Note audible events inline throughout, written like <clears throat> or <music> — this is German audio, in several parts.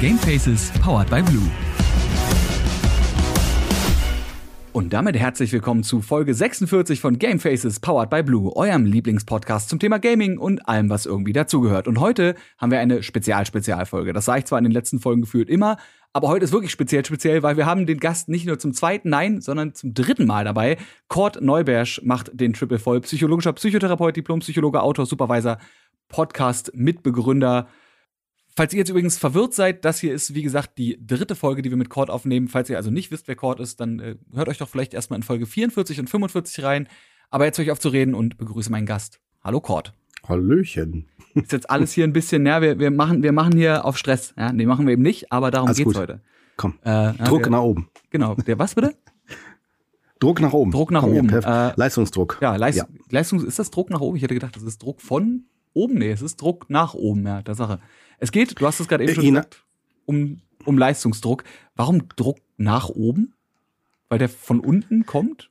Gamefaces powered by Blue. Und damit herzlich willkommen zu Folge 46 von Gamefaces powered by Blue, eurem Lieblingspodcast zum Thema Gaming und allem, was irgendwie dazugehört. Und heute haben wir eine Spezial-Spezialfolge. Das sage ich zwar in den letzten Folgen gefühlt immer, aber heute ist wirklich speziell speziell, weil wir haben den Gast nicht nur zum zweiten, nein, sondern zum dritten Mal dabei. Kurt Neubersch macht den Triple voll. Psychologischer Psychotherapeut, Diplompsychologe, Autor, Supervisor, Podcast, Mitbegründer Falls ihr jetzt übrigens verwirrt seid, das hier ist, wie gesagt, die dritte Folge, die wir mit Cord aufnehmen. Falls ihr also nicht wisst, wer Cord ist, dann äh, hört euch doch vielleicht erstmal in Folge 44 und 45 rein. Aber jetzt höre ich auf zu reden und begrüße meinen Gast. Hallo Cord. Hallöchen. Ist jetzt alles hier ein bisschen, ja, wir, wir, machen, wir machen hier auf Stress. Ja, nee, machen wir eben nicht, aber darum alles geht's gut. heute. Komm. Äh, Druck wir, nach oben. Genau. Der was bitte? Druck nach oben. Druck nach Komm, oben. Äh, Leistungsdruck. Ja, Leist ja, Leistung, ist das Druck nach oben? Ich hätte gedacht, das ist Druck von oben. Nee, es ist Druck nach oben, ja, der Sache. Es geht, du hast es gerade eben schon äh, gesagt, um, um Leistungsdruck. Warum Druck nach oben? Weil der von unten kommt?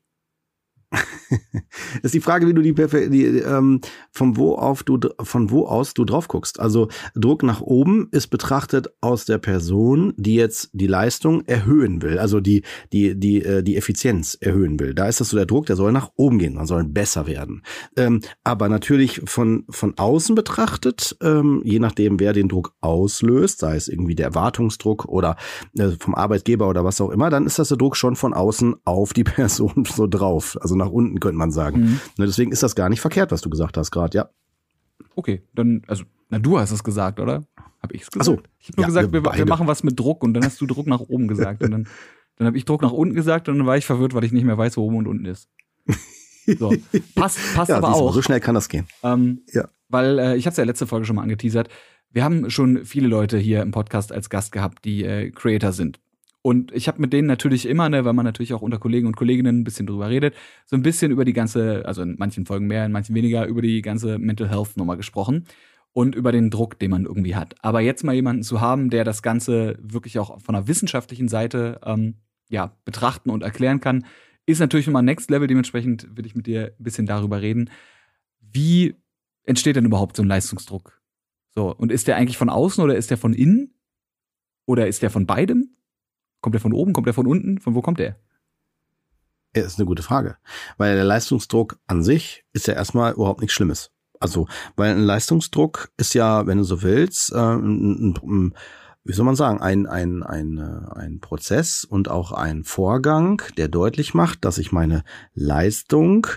<laughs> ist die Frage, wie du die, die ähm, von wo auf du von wo aus du drauf guckst. Also Druck nach oben ist betrachtet aus der Person, die jetzt die Leistung erhöhen will, also die die die äh, die Effizienz erhöhen will. Da ist das so der Druck, der soll nach oben gehen, man soll besser werden. Ähm, aber natürlich von von außen betrachtet, ähm, je nachdem wer den Druck auslöst, sei es irgendwie der Erwartungsdruck oder äh, vom Arbeitgeber oder was auch immer, dann ist das der Druck schon von außen auf die <laughs> Person so drauf. Also nach unten könnte man sagen. Mhm. Ne, deswegen ist das gar nicht verkehrt, was du gesagt hast gerade, ja. Okay, dann, also, na, du hast es gesagt, oder? Hab ich's gesagt? Ach so, ich habe nur ja, gesagt, wir, wir, machen was mit Druck und dann hast du Druck nach oben gesagt und dann, dann habe ich Druck nach unten gesagt und dann war ich verwirrt, weil ich nicht mehr weiß, wo oben und unten ist. So, passt, passt <laughs> ja, aber auch. So schnell kann das gehen. Ähm, ja. Weil äh, ich habe es ja letzte Folge schon mal angeteasert. Wir haben schon viele Leute hier im Podcast als Gast gehabt, die äh, Creator sind. Und ich habe mit denen natürlich immer, ne, weil man natürlich auch unter Kollegen und Kolleginnen ein bisschen drüber redet, so ein bisschen über die ganze, also in manchen Folgen mehr, in manchen weniger, über die ganze Mental Health Nummer gesprochen und über den Druck, den man irgendwie hat. Aber jetzt mal jemanden zu haben, der das Ganze wirklich auch von einer wissenschaftlichen Seite ähm, ja, betrachten und erklären kann, ist natürlich nochmal Next Level. Dementsprechend will ich mit dir ein bisschen darüber reden. Wie entsteht denn überhaupt so ein Leistungsdruck? So, und ist der eigentlich von außen oder ist der von innen? Oder ist der von beidem? Kommt der von oben? Kommt der von unten? Von wo kommt der? Ja, ist eine gute Frage. Weil der Leistungsdruck an sich ist ja erstmal überhaupt nichts Schlimmes. Also, weil ein Leistungsdruck ist ja, wenn du so willst, äh, ein, ein, wie soll man sagen, ein, ein, ein, äh, ein Prozess und auch ein Vorgang, der deutlich macht, dass ich meine Leistung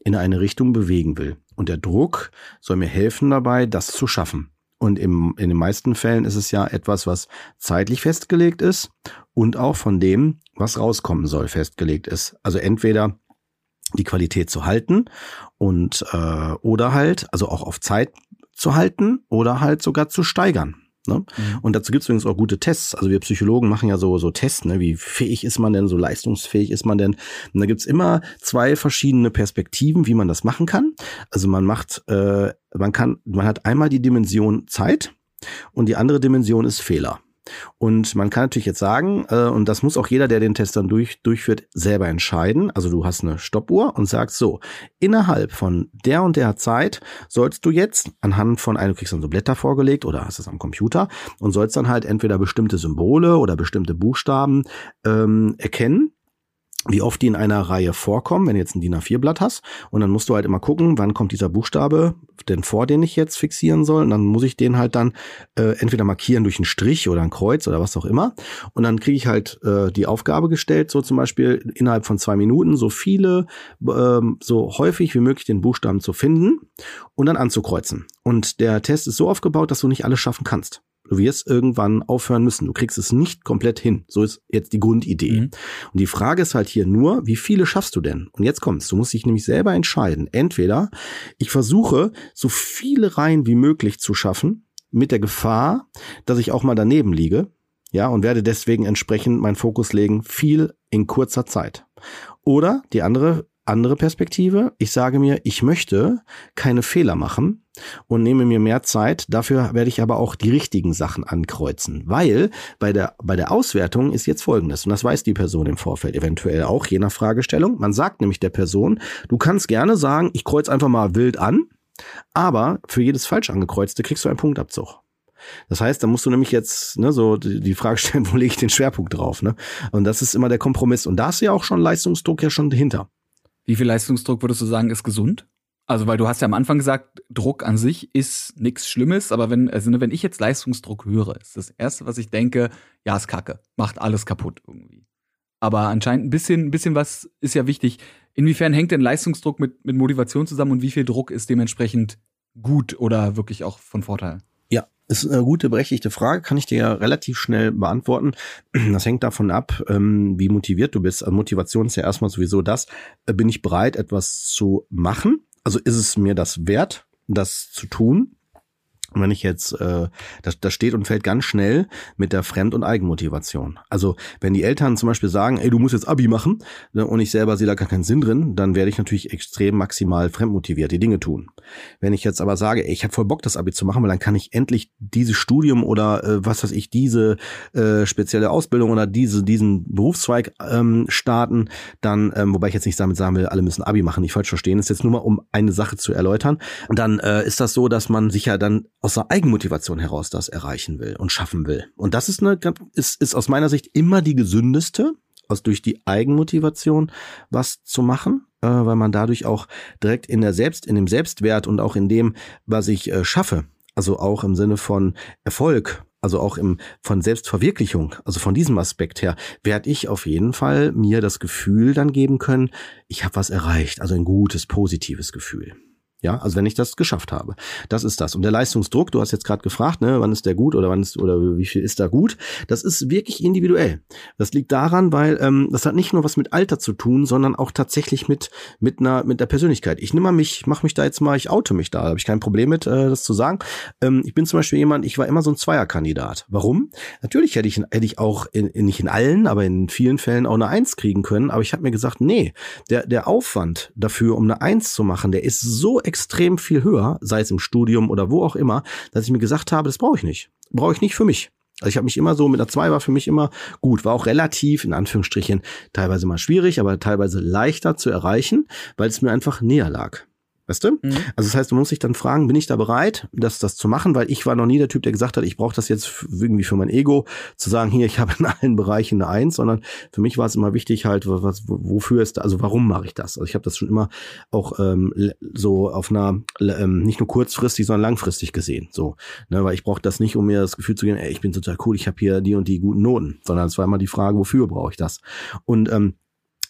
in eine Richtung bewegen will. Und der Druck soll mir helfen dabei, das zu schaffen. Und im, in den meisten Fällen ist es ja etwas, was zeitlich festgelegt ist und auch von dem, was rauskommen soll, festgelegt ist. Also entweder die Qualität zu halten und äh, oder halt, also auch auf Zeit zu halten oder halt sogar zu steigern. Ne? Mhm. Und dazu gibt es übrigens auch gute Tests. Also wir Psychologen machen ja so, so Tests, ne? wie fähig ist man denn, so leistungsfähig ist man denn. Und da gibt's immer zwei verschiedene Perspektiven, wie man das machen kann. Also man macht, äh, man kann, man hat einmal die Dimension Zeit und die andere Dimension ist Fehler. Und man kann natürlich jetzt sagen, äh, und das muss auch jeder, der den Test dann durch, durchführt, selber entscheiden. Also du hast eine Stoppuhr und sagst so, innerhalb von der und der Zeit sollst du jetzt anhand von einem, du kriegst dann so Blätter vorgelegt oder hast es am Computer und sollst dann halt entweder bestimmte Symbole oder bestimmte Buchstaben ähm, erkennen wie oft die in einer Reihe vorkommen, wenn du jetzt ein DIN A4-Blatt hast. Und dann musst du halt immer gucken, wann kommt dieser Buchstabe denn vor, den ich jetzt fixieren soll. Und dann muss ich den halt dann äh, entweder markieren durch einen Strich oder ein Kreuz oder was auch immer. Und dann kriege ich halt äh, die Aufgabe gestellt, so zum Beispiel innerhalb von zwei Minuten so viele, äh, so häufig wie möglich den Buchstaben zu finden und dann anzukreuzen. Und der Test ist so aufgebaut, dass du nicht alles schaffen kannst. Du wirst irgendwann aufhören müssen. Du kriegst es nicht komplett hin. So ist jetzt die Grundidee. Mhm. Und die Frage ist halt hier nur, wie viele schaffst du denn? Und jetzt kommst, du musst dich nämlich selber entscheiden. Entweder ich versuche, so viele Reihen wie möglich zu schaffen, mit der Gefahr, dass ich auch mal daneben liege, ja, und werde deswegen entsprechend meinen Fokus legen, viel in kurzer Zeit. Oder die andere andere Perspektive. Ich sage mir, ich möchte keine Fehler machen und nehme mir mehr Zeit. Dafür werde ich aber auch die richtigen Sachen ankreuzen, weil bei der, bei der Auswertung ist jetzt Folgendes. Und das weiß die Person im Vorfeld eventuell auch, je nach Fragestellung. Man sagt nämlich der Person, du kannst gerne sagen, ich kreuze einfach mal wild an, aber für jedes falsch angekreuzte kriegst du einen Punktabzug. Das heißt, da musst du nämlich jetzt ne, so die Frage stellen, <laughs> wo lege ich den Schwerpunkt drauf? Ne? Und das ist immer der Kompromiss. Und da ist ja auch schon Leistungsdruck ja schon dahinter. Wie viel Leistungsdruck würdest du sagen, ist gesund? Also, weil du hast ja am Anfang gesagt, Druck an sich ist nichts Schlimmes, aber wenn, also ne, wenn ich jetzt Leistungsdruck höre, ist das Erste, was ich denke, ja, ist Kacke, macht alles kaputt irgendwie. Aber anscheinend ein bisschen, ein bisschen was ist ja wichtig. Inwiefern hängt denn Leistungsdruck mit, mit Motivation zusammen und wie viel Druck ist dementsprechend gut oder wirklich auch von Vorteil? Ja, ist eine gute, berechtigte Frage, kann ich dir ja relativ schnell beantworten. <clears throat> Das hängt davon ab, ähm, wie motiviert du bist. Also Motivation ist ja erstmal sowieso das, äh, bin ich bereit, etwas zu machen? Also ist es mir das wert, das zu tun? Und wenn ich jetzt, äh, das, das steht und fällt ganz schnell mit der Fremd- und Eigenmotivation. Also wenn die Eltern zum Beispiel sagen, ey, du musst jetzt Abi machen ne, und ich selber sehe da gar keinen Sinn drin, dann werde ich natürlich extrem maximal fremdmotiviert die Dinge tun. Wenn ich jetzt aber sage, ey, ich habe voll Bock, das Abi zu machen, weil dann kann ich endlich dieses Studium oder äh, was weiß ich, diese äh, spezielle Ausbildung oder diese, diesen Berufszweig ähm, starten, dann, ähm, wobei ich jetzt nicht damit sagen will, alle müssen Abi machen, nicht falsch verstehen, das ist jetzt nur mal, um eine Sache zu erläutern. Dann äh, ist das so, dass man sich ja dann aus der Eigenmotivation heraus das erreichen will und schaffen will. Und das ist eine, ist, ist aus meiner Sicht immer die gesündeste, aus durch die Eigenmotivation was zu machen, äh, weil man dadurch auch direkt in der Selbst, in dem Selbstwert und auch in dem, was ich äh, schaffe, also auch im Sinne von Erfolg, also auch im von Selbstverwirklichung, also von diesem Aspekt her, werde ich auf jeden Fall mir das Gefühl dann geben können, ich habe was erreicht, also ein gutes, positives Gefühl. Ja, also wenn ich das geschafft habe. Das ist das. Und der Leistungsdruck, du hast jetzt gerade gefragt, ne, wann ist der gut oder wann ist oder wie viel ist da gut? Das ist wirklich individuell. Das liegt daran, weil ähm, das hat nicht nur was mit Alter zu tun, sondern auch tatsächlich mit mit einer mit der Persönlichkeit. Ich nehme mal mich, mache mich da jetzt mal, ich oute mich da, habe ich kein Problem mit, äh, das zu sagen. Ähm, ich bin zum Beispiel jemand, ich war immer so ein Zweierkandidat. Warum? Natürlich hätte ich hätte ich auch in, in, nicht in allen, aber in vielen Fällen auch eine Eins kriegen können. Aber ich habe mir gesagt, nee, der der Aufwand dafür, um eine Eins zu machen, der ist so extrem viel höher, sei es im Studium oder wo auch immer, dass ich mir gesagt habe, das brauche ich nicht. Brauche ich nicht für mich. Also ich habe mich immer so mit einer 2 war für mich immer gut, war auch relativ in Anführungsstrichen teilweise mal schwierig, aber teilweise leichter zu erreichen, weil es mir einfach näher lag. Weißt du? Mhm. Also das heißt, du musst dich dann fragen, bin ich da bereit, das, das zu machen? Weil ich war noch nie der Typ, der gesagt hat, ich brauche das jetzt irgendwie für mein Ego, zu sagen, hier, ich habe in allen Bereichen eine Eins, sondern für mich war es immer wichtig halt, was, wofür ist, also warum mache ich das? Also ich habe das schon immer auch ähm, so auf einer, ähm, nicht nur kurzfristig, sondern langfristig gesehen. So, ne, weil ich brauche das nicht, um mir das Gefühl zu geben, ey, ich bin total cool, ich habe hier die und die guten Noten, sondern es war immer die Frage, wofür brauche ich das? Und ähm,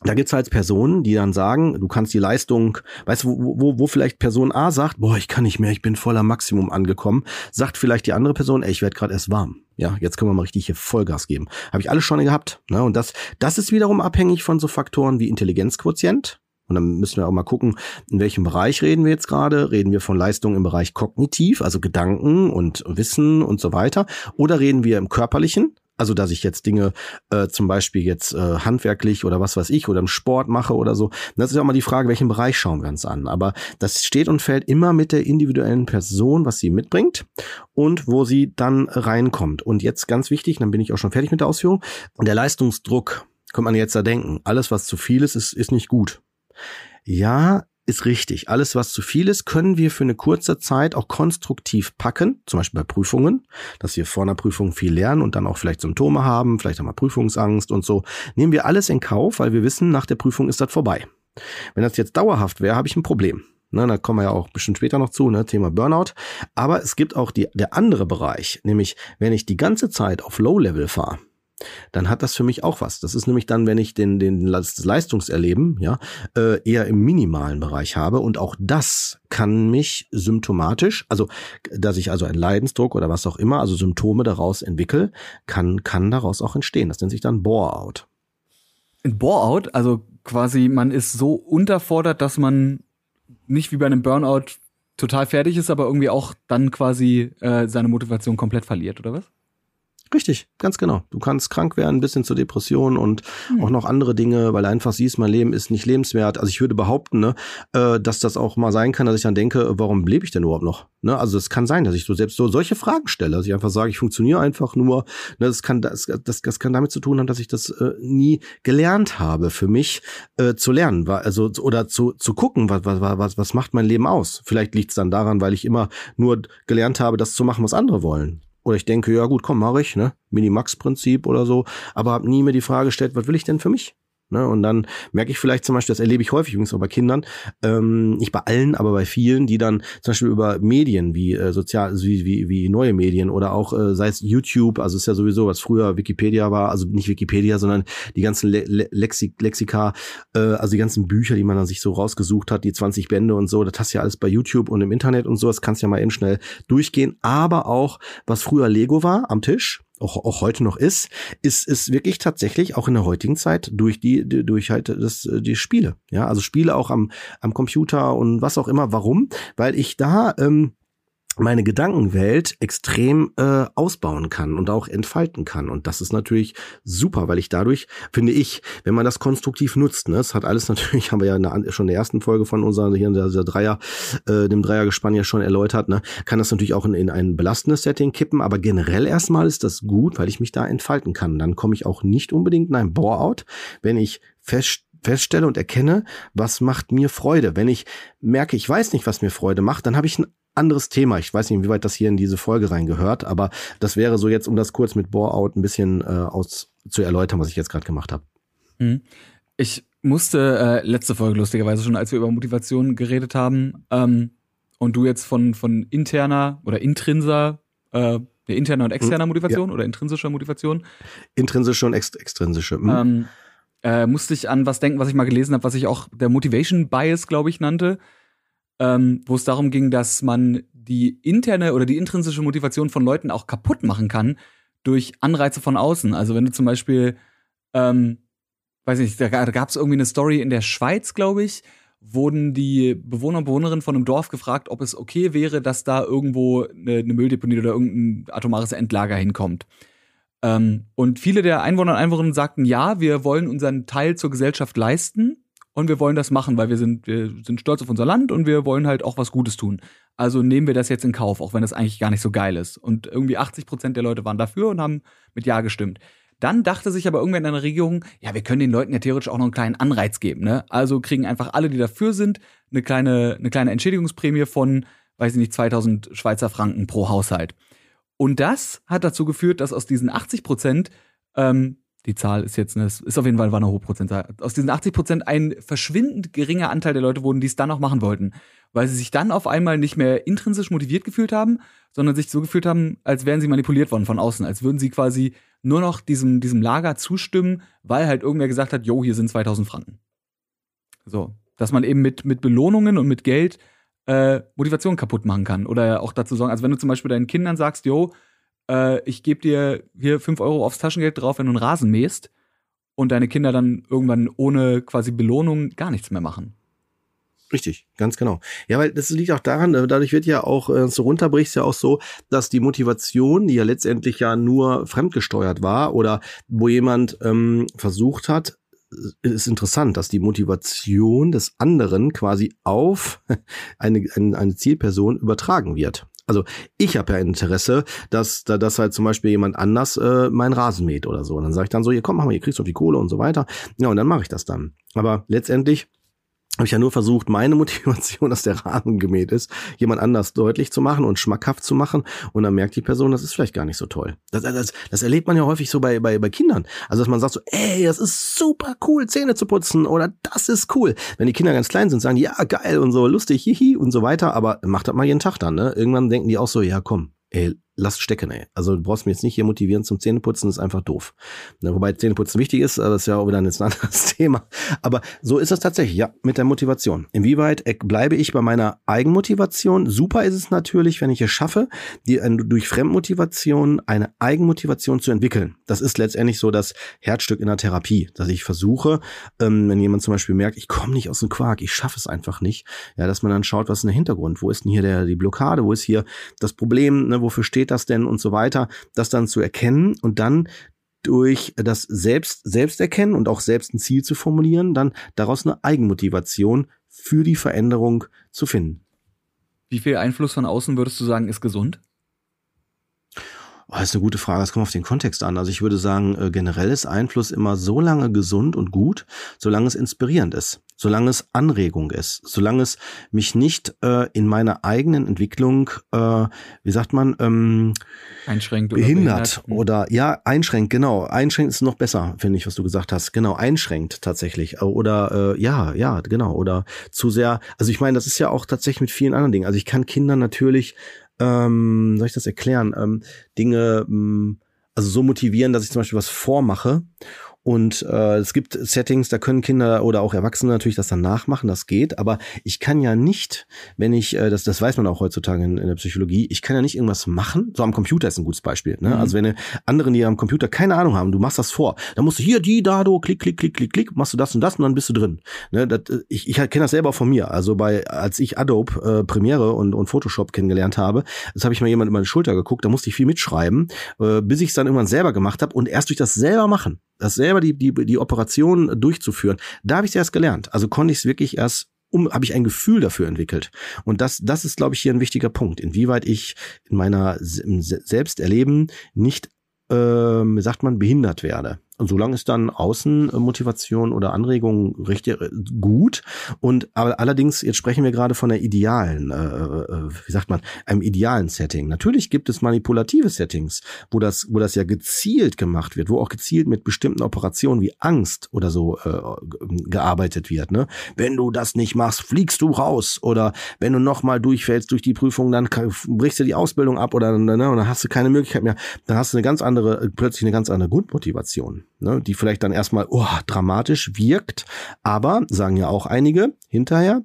da gibt's halt Personen, die dann sagen, du kannst die Leistung, weißt du, wo, wo, wo vielleicht Person A sagt, boah, ich kann nicht mehr, ich bin voller Maximum angekommen, sagt vielleicht die andere Person, ey, ich werde gerade erst warm. Ja, jetzt können wir mal richtig hier Vollgas geben. Habe ich alles schon gehabt. Ne? Und das, das ist wiederum abhängig von so Faktoren wie Intelligenzquotient. Und dann müssen wir auch mal gucken, in welchem Bereich reden wir jetzt gerade. Reden wir von Leistung im Bereich kognitiv, also Gedanken und Wissen und so weiter. Oder reden wir im körperlichen, also, dass ich jetzt Dinge äh, zum Beispiel jetzt äh, handwerklich oder was weiß ich oder im Sport mache oder so. Das ist ja auch mal die Frage, welchen Bereich schauen wir uns an. Aber das steht und fällt immer mit der individuellen Person, was sie mitbringt und wo sie dann reinkommt. Und jetzt ganz wichtig, dann bin ich auch schon fertig mit der Ausführung. Der Leistungsdruck, könnte man jetzt da denken. Alles, was zu viel ist, ist, ist nicht gut. Ja, ist richtig. Alles, was zu viel ist, können wir für eine kurze Zeit auch konstruktiv packen, zum Beispiel bei Prüfungen, dass wir vor einer Prüfung viel lernen und dann auch vielleicht Symptome haben, vielleicht haben wir Prüfungsangst und so. Nehmen wir alles in Kauf, weil wir wissen, nach der Prüfung ist das vorbei. Wenn das jetzt dauerhaft wäre, habe ich ein Problem. Ne, da kommen wir ja auch bestimmt später noch zu, ne, Thema Burnout. Aber es gibt auch die, der andere Bereich, nämlich wenn ich die ganze Zeit auf Low-Level fahre, dann hat das für mich auch was. Das ist nämlich dann, wenn ich den, den das Leistungserleben ja äh, eher im minimalen Bereich habe und auch das kann mich symptomatisch, also dass ich also einen Leidensdruck oder was auch immer, also Symptome daraus entwickle, kann kann daraus auch entstehen. Das nennt sich dann Bore-out. Bore-out, also quasi man ist so unterfordert, dass man nicht wie bei einem Burnout total fertig ist, aber irgendwie auch dann quasi äh, seine Motivation komplett verliert, oder was? Richtig, ganz genau. Du kannst krank werden, ein bisschen zur Depression und mhm. auch noch andere Dinge, weil du einfach siehst, mein Leben ist nicht lebenswert. Also ich würde behaupten, ne, äh, dass das auch mal sein kann, dass ich dann denke, warum lebe ich denn überhaupt noch? Ne? Also es kann sein, dass ich so selbst so solche Fragen stelle, dass ich einfach sage, ich funktioniere einfach nur. Ne, das kann das, das, das kann damit zu tun haben, dass ich das äh, nie gelernt habe, für mich äh, zu lernen, also oder zu zu gucken, was was was was macht mein Leben aus? Vielleicht liegt es dann daran, weil ich immer nur gelernt habe, das zu machen, was andere wollen Oder ich denke, ja gut, komm, mache ich, ne? Minimax-Prinzip oder so, aber habe nie mir die Frage gestellt, was will ich denn für mich? Ne? Und dann merke ich vielleicht zum Beispiel, das erlebe ich häufig übrigens auch bei Kindern, ähm, nicht bei allen, aber bei vielen, die dann zum Beispiel über Medien wie äh, sozial, wie, wie, wie neue Medien oder auch äh, sei es YouTube, also ist ja sowieso, was früher Wikipedia war, also nicht Wikipedia, sondern die ganzen Le Le Lexik Lexika, äh, also die ganzen Bücher, die man dann sich so rausgesucht hat, die 20 Bände und so, das hast du ja alles bei YouTube und im Internet und so, das kannst du ja mal eben schnell durchgehen. Aber auch, was früher Lego war am Tisch, auch, auch heute noch ist, ist, ist wirklich tatsächlich auch in der heutigen Zeit durch die, durch halt das, die Spiele. Ja, also Spiele auch am, am Computer und was auch immer. Warum? Weil ich da ähm, meine Gedankenwelt extrem äh, ausbauen kann und auch entfalten kann. Und das ist natürlich super, weil ich dadurch, finde ich, wenn man das konstruktiv nutzt, ne, es hat alles <laughs> natürlich, haben wir ja in der, schon in der ersten Folge von unserer, hier in der, der Dreier, äh, dem Dreiergespann ja schon erläutert, ne, kann das natürlich auch in, in ein belastendes Setting kippen, aber generell erstmal ist das gut, weil ich mich da entfalten kann. Dann komme ich auch nicht unbedingt in ein Bore-out, wenn ich fest feststelle und erkenne, was macht mir Freude. Wenn ich merke, ich weiß nicht, was mir Freude macht, dann habe ich ein anderes Thema. Ich weiß nicht, inwieweit das hier in diese Folge reingehört, aber das wäre so jetzt, um das kurz mit Bore-out ein bisschen äh, aus zu erläutern, was ich jetzt gerade gemacht habe. Mhm. Ich musste äh, letzte Folge lustigerweise schon, als wir über Motivation geredet haben, ähm, und du jetzt von von interner oder intrinser, äh, interner und externer mhm. Motivation ja. oder intrinsischer Motivation. Intrinsische und ext extrinsische. Mhm. Ähm, äh, musste ich an was denken, was ich mal gelesen habe, was ich auch der Motivation Bias, glaube ich, nannte ähm, wo es darum ging, dass man die interne oder die intrinsische Motivation von Leuten auch kaputt machen kann durch Anreize von außen. Also wenn du zum Beispiel, ähm, weiß nicht, da, gab es irgendwie eine Story in der Schweiz, glaube ich, wurden die Bewohner und Bewohnerinnen von einem Dorf gefragt, ob es okay wäre, dass da irgendwo eine, eine Mülldeponie oder irgendein atomares Endlager hinkommt. Ähm, und viele der Einwohner und Einwohnerinnen sagten, ja, wir wollen unseren Teil zur Gesellschaft leisten und wir wollen das machen, weil wir sind, wir sind stolz auf unser Land und wir wollen halt auch was Gutes tun. Also nehmen wir das jetzt in Kauf, auch wenn das eigentlich gar nicht so geil ist. Und irgendwie 80 Prozent der Leute waren dafür und haben mit Ja gestimmt. Dann dachte sich aber irgendwann in einer Regierung, ja, wir können den Leuten ja theoretisch auch noch einen kleinen Anreiz geben, ne? Also kriegen einfach alle, die dafür sind, eine kleine, eine kleine Entschädigungsprämie von, weiß ich nicht, 2000 Schweizer Franken pro Haushalt. Und das hat dazu geführt, dass aus diesen 80 Prozent ähm, die Zahl ist jetzt, eine, ist auf jeden Fall war eine hohe Prozentzahl. Aus diesen 80 Prozent ein verschwindend geringer Anteil der Leute wurden, die es dann auch machen wollten, weil sie sich dann auf einmal nicht mehr intrinsisch motiviert gefühlt haben, sondern sich so gefühlt haben, als wären sie manipuliert worden von außen, als würden sie quasi nur noch diesem, diesem Lager zustimmen, weil halt irgendwer gesagt hat, jo, hier sind 2000 Franken. So, dass man eben mit, mit Belohnungen und mit Geld äh, Motivation kaputt machen kann oder auch dazu sorgen, also wenn du zum Beispiel deinen Kindern sagst, jo, äh, ich gebe dir hier fünf Euro aufs Taschengeld drauf, wenn du einen Rasen mähst und deine Kinder dann irgendwann ohne quasi Belohnung gar nichts mehr machen. Richtig, ganz genau. Ja, weil das liegt auch daran, äh, dadurch wird ja auch, äh, so runterbrichst ja auch so, dass die Motivation, die ja letztendlich ja nur fremdgesteuert war oder wo jemand ähm, versucht hat, ist interessant, dass die Motivation des anderen quasi auf <laughs> eine, eine, Zielperson übertragen wird also ich habe ja Interesse, dass, dass halt zum Beispiel jemand anders äh, meinen Rasen mäht oder so. Und dann sage ich dann so, hier komm, mach mal, ihr kriegst doch die Kohle und so weiter. Ja, und dann mache ich das dann. Aber letztendlich habe ich ja nur versucht, meine <laughs> Motivation, dass der Rahmen gemäht ist, jemand anders deutlich zu machen und schmackhaft zu machen. Und dann merkt die Person, das ist vielleicht gar nicht so toll. Das, das, das erlebt man ja häufig so bei, bei, bei Kindern. Also, dass man sagt so, ey, das ist super cool, Zähne zu putzen oder das ist cool. Wenn die Kinder ganz klein sind, sagen die, ja, geil und so lustig, hihi und so weiter. Aber macht das mal jeden Tag dann, ne? Irgendwann denken die auch so, ja, komm, ey, lass stecken, ey. Also du brauchst mich jetzt nicht hier motivieren zum Zähneputzen, ist einfach doof. Ne, wobei Zähneputzen wichtig ist, aber das ist ja auch wieder ein <laughs> anderes Thema. Aber so ist es tatsächlich, ja, mit der Motivation. Inwieweit bleibe ich bei meiner Eigenmotivation? Super ist es natürlich, wenn ich es schaffe, die, äh, durch Fremdmotivation eine Eigenmotivation zu entwickeln. Das ist letztendlich so das Herzstück in der Therapie, dass ich versuche, ähm, wenn jemand zum Beispiel merkt, ich komme nicht aus dem Quark, ich schaffe es einfach nicht, ja, dass man dann schaut, was ist der Hintergrund? Wo ist denn hier der, die Blockade? Wo ist hier das Problem? Ne? Wofür steht steht das denn und so weiter, das dann zu erkennen und dann durch das Selbst, Selbsterkennen und auch selbst ein Ziel zu formulieren, dann daraus eine Eigenmotivation für die Veränderung zu finden. Wie viel Einfluss von außen würdest du sagen, ist gesund? Oh, das ist eine gute Frage. Das kommt auf den Kontext an. Also ich würde sagen, äh, generell ist Einfluss immer so lange gesund und gut, solange es inspirierend ist, solange es Anregung ist, solange es mich nicht äh, in meiner eigenen Entwicklung, äh, wie sagt man, ähm, einschränkt oder behindert, behindert hm. oder ja einschränkt. Genau, einschränkt ist noch besser, finde ich, was du gesagt hast. Genau, einschränkt tatsächlich oder äh, ja, ja, genau oder zu sehr. Also ich meine, das ist ja auch tatsächlich mit vielen anderen Dingen. Also ich kann Kindern natürlich ähm, soll ich das erklären, ähm, Dinge, ähm, also so motivieren, dass ich zum Beispiel was vormache und äh, es gibt Settings, da können Kinder oder auch Erwachsene natürlich das dann nachmachen, das geht. Aber ich kann ja nicht, wenn ich, äh, das, das weiß man auch heutzutage in, in der Psychologie, ich kann ja nicht irgendwas machen. So am Computer ist ein gutes Beispiel. Ne? Mhm. Also wenn anderen, die am Computer keine Ahnung haben, du machst das vor, dann musst du hier, die, da, do, klick, klick, klick, klick, klick, machst du das und das und dann bist du drin. Ne? Das, ich ich kenne das selber von mir. Also bei, als ich Adobe äh, Premiere und, und Photoshop kennengelernt habe, das habe ich mal jemand in meine Schulter geguckt, da musste ich viel mitschreiben, äh, bis ich es dann irgendwann selber gemacht habe und erst durch das selber machen das selber die, die, die Operation durchzuführen, da habe ich es erst gelernt. Also konnte ich es wirklich erst um, habe ich ein Gefühl dafür entwickelt. Und das, das ist, glaube ich, hier ein wichtiger Punkt, inwieweit ich in meiner im Selbsterleben nicht, äh, wie sagt man, behindert werde. Und solange ist dann Außenmotivation oder Anregung richtig äh, gut. Und aber allerdings, jetzt sprechen wir gerade von der idealen, äh, äh, wie sagt man, einem idealen Setting. Natürlich gibt es manipulative Settings, wo das, wo das ja gezielt gemacht wird, wo auch gezielt mit bestimmten Operationen wie Angst oder so äh, gearbeitet wird. Ne? Wenn du das nicht machst, fliegst du raus. Oder wenn du nochmal durchfällst durch die Prüfung, dann brichst du die Ausbildung ab oder ne, und dann hast du keine Möglichkeit mehr. Dann hast du eine ganz andere, plötzlich eine ganz andere Grundmotivation ne, die vielleicht dann erstmal oh, dramatisch wirkt, aber sagen ja auch einige hinterher,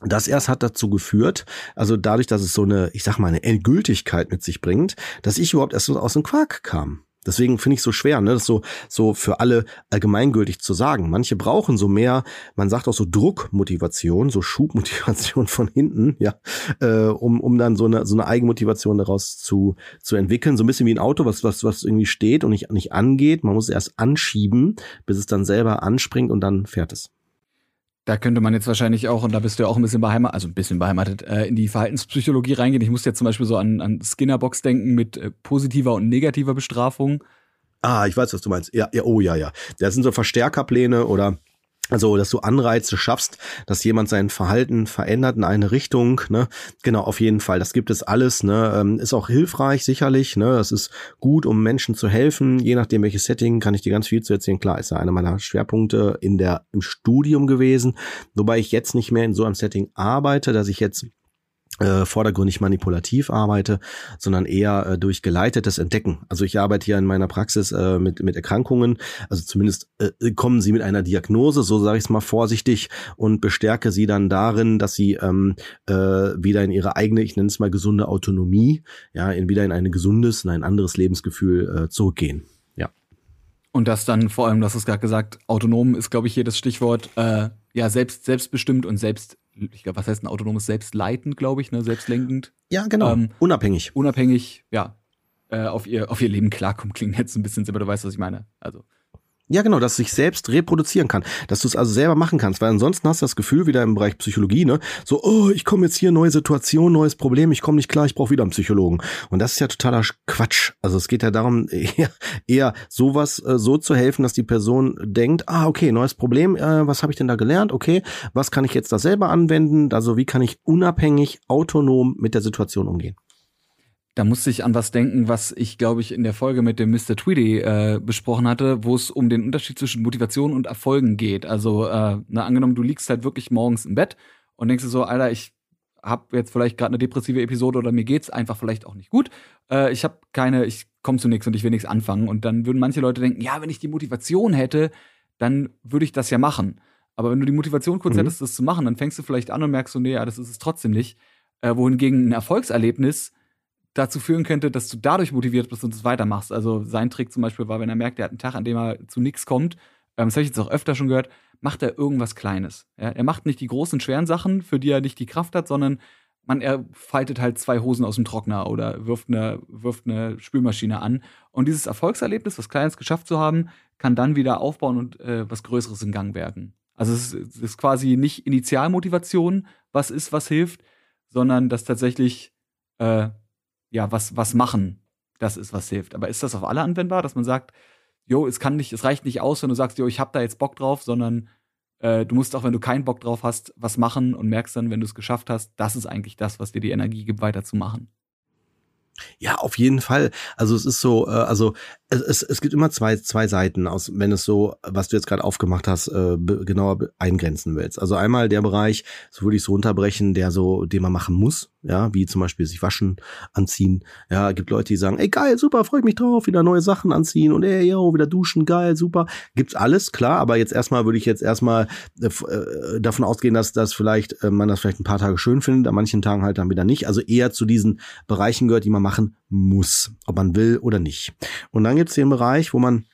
das erst hat dazu geführt, also dadurch, dass es so eine, ich sag mal, eine Endgültigkeit mit sich bringt, dass ich überhaupt erst aus dem Quark kam. Deswegen finde ich so schwer, ne, das so, so für alle allgemeingültig zu sagen. Manche brauchen so mehr, man sagt auch so Druckmotivation, so Schubmotivation von hinten, ja, äh, um, um dann so eine, so eine Eigenmotivation daraus zu, zu entwickeln. So ein bisschen wie ein Auto, was, was, was irgendwie steht und nicht, nicht angeht. Man muss es erst anschieben, bis es dann selber anspringt und dann fährt es. Da könnte man jetzt wahrscheinlich auch, und da bist du ja auch ein bisschen beheimatet, also ein bisschen beheimatet, äh, in die Verhaltenspsychologie reingehen. Ich muss jetzt zum Beispiel so an, an Skinnerbox denken mit äh, positiver und negativer Bestrafung. Ah, ich weiß, was du meinst. Ja, ja, oh ja, ja. Das sind so Verstärkerpläne oder also, dass du Anreize schaffst, dass jemand sein Verhalten verändert in eine Richtung, ne? Genau, auf jeden Fall. Das gibt es alles, ne? Ähm, ist auch hilfreich, sicherlich, ne? Das ist gut, um Menschen zu helfen. Je nachdem, welches Setting, kann ich dir ganz viel zu erzählen. Klar, ist ja einer meiner Schwerpunkte in der, im Studium gewesen. Wobei ich jetzt nicht mehr in so einem Setting arbeite, dass ich jetzt äh, vordergründig manipulativ arbeite, sondern eher äh, durch geleitetes Entdecken. Also ich arbeite hier in meiner Praxis äh, mit, mit Erkrankungen, also zumindest äh, kommen sie mit einer Diagnose, so sage ich es mal vorsichtig, und bestärke sie dann darin, dass sie ähm, äh, wieder in ihre eigene, ich nenne es mal gesunde Autonomie, ja, in wieder in ein gesundes, in ein anderes Lebensgefühl äh, zurückgehen. Ja. Und das dann vor allem, das ist gerade gesagt, autonom ist, glaube ich, hier das Stichwort, äh, ja, selbst, selbstbestimmt und selbst ich glaube, was heißt ein autonomes Selbstleitend, glaube ich, ne, selbstlenkend. Ja, genau. Ähm, unabhängig. Unabhängig, ja. Äh, auf ihr, auf ihr Leben klarkommen, klingt jetzt ein bisschen, aber du weißt, was ich meine. Also. Ja, genau, dass es sich selbst reproduzieren kann, dass du es also selber machen kannst, weil ansonsten hast du das Gefühl wieder im Bereich Psychologie, ne, so, oh, ich komme jetzt hier neue Situation, neues Problem, ich komme nicht klar, ich brauche wieder einen Psychologen. Und das ist ja totaler Quatsch. Also es geht ja darum, <laughs> eher, eher sowas äh, so zu helfen, dass die Person denkt, ah, okay, neues Problem, äh, was habe ich denn da gelernt? Okay, was kann ich jetzt da selber anwenden? Also wie kann ich unabhängig, autonom mit der Situation umgehen? Da musste ich an was denken, was ich, glaube ich, in der Folge mit dem Mr. Tweedy äh, besprochen hatte, wo es um den Unterschied zwischen Motivation und Erfolgen geht. Also, äh, na, angenommen, du liegst halt wirklich morgens im Bett und denkst dir so, Alter, ich habe jetzt vielleicht gerade eine depressive Episode oder mir geht's einfach vielleicht auch nicht gut. Äh, ich habe keine, ich komme zu nichts und ich will nichts anfangen. Und dann würden manche Leute denken, ja, wenn ich die Motivation hätte, dann würde ich das ja machen. Aber wenn du die Motivation kurz mhm. hättest, das zu machen, dann fängst du vielleicht an und merkst so, nee, ja, das ist es trotzdem nicht. Äh, wohingegen ein Erfolgserlebnis dazu führen könnte, dass du dadurch motiviert bist und es weitermachst. Also sein Trick zum Beispiel war, wenn er merkt, er hat einen Tag, an dem er zu nichts kommt, ähm, das habe ich jetzt auch öfter schon gehört, macht er irgendwas Kleines. Ja? Er macht nicht die großen, schweren Sachen, für die er nicht die Kraft hat, sondern man, er faltet halt zwei Hosen aus dem Trockner oder wirft eine, wirft eine Spülmaschine an. Und dieses Erfolgserlebnis, was Kleines geschafft zu haben, kann dann wieder aufbauen und äh, was Größeres in Gang werden. Also es ist, es ist quasi nicht Initialmotivation, was ist, was hilft, sondern dass tatsächlich äh, ja, was, was machen das ist, was hilft. Aber ist das auf alle anwendbar, dass man sagt, jo, es kann nicht, es reicht nicht aus, wenn du sagst, jo, ich hab da jetzt Bock drauf, sondern äh, du musst auch, wenn du keinen Bock drauf hast, was machen und merkst dann, wenn du es geschafft hast, das ist eigentlich das, was dir die Energie gibt, weiterzumachen. Ja, auf jeden Fall. Also es ist so, äh, also es, es, es gibt immer zwei, zwei Seiten, aus, wenn es so, was du jetzt gerade aufgemacht hast, äh, genauer eingrenzen willst. Also einmal der Bereich, so würde ich es runterbrechen, der so, den man machen muss, ja, wie zum Beispiel sich waschen, anziehen. Ja, gibt Leute, die sagen, ey geil, super, freue ich mich drauf, wieder neue Sachen anziehen und ey, yo, wieder duschen, geil, super. Gibt's alles, klar, aber jetzt erstmal würde ich jetzt erstmal äh, äh, davon ausgehen, dass das vielleicht, äh, man das vielleicht ein paar Tage schön findet, an manchen Tagen halt dann wieder nicht. Also eher zu diesen Bereichen gehört, die man machen muss, ob man will oder nicht. Und dann gibt's den Bereich, wo man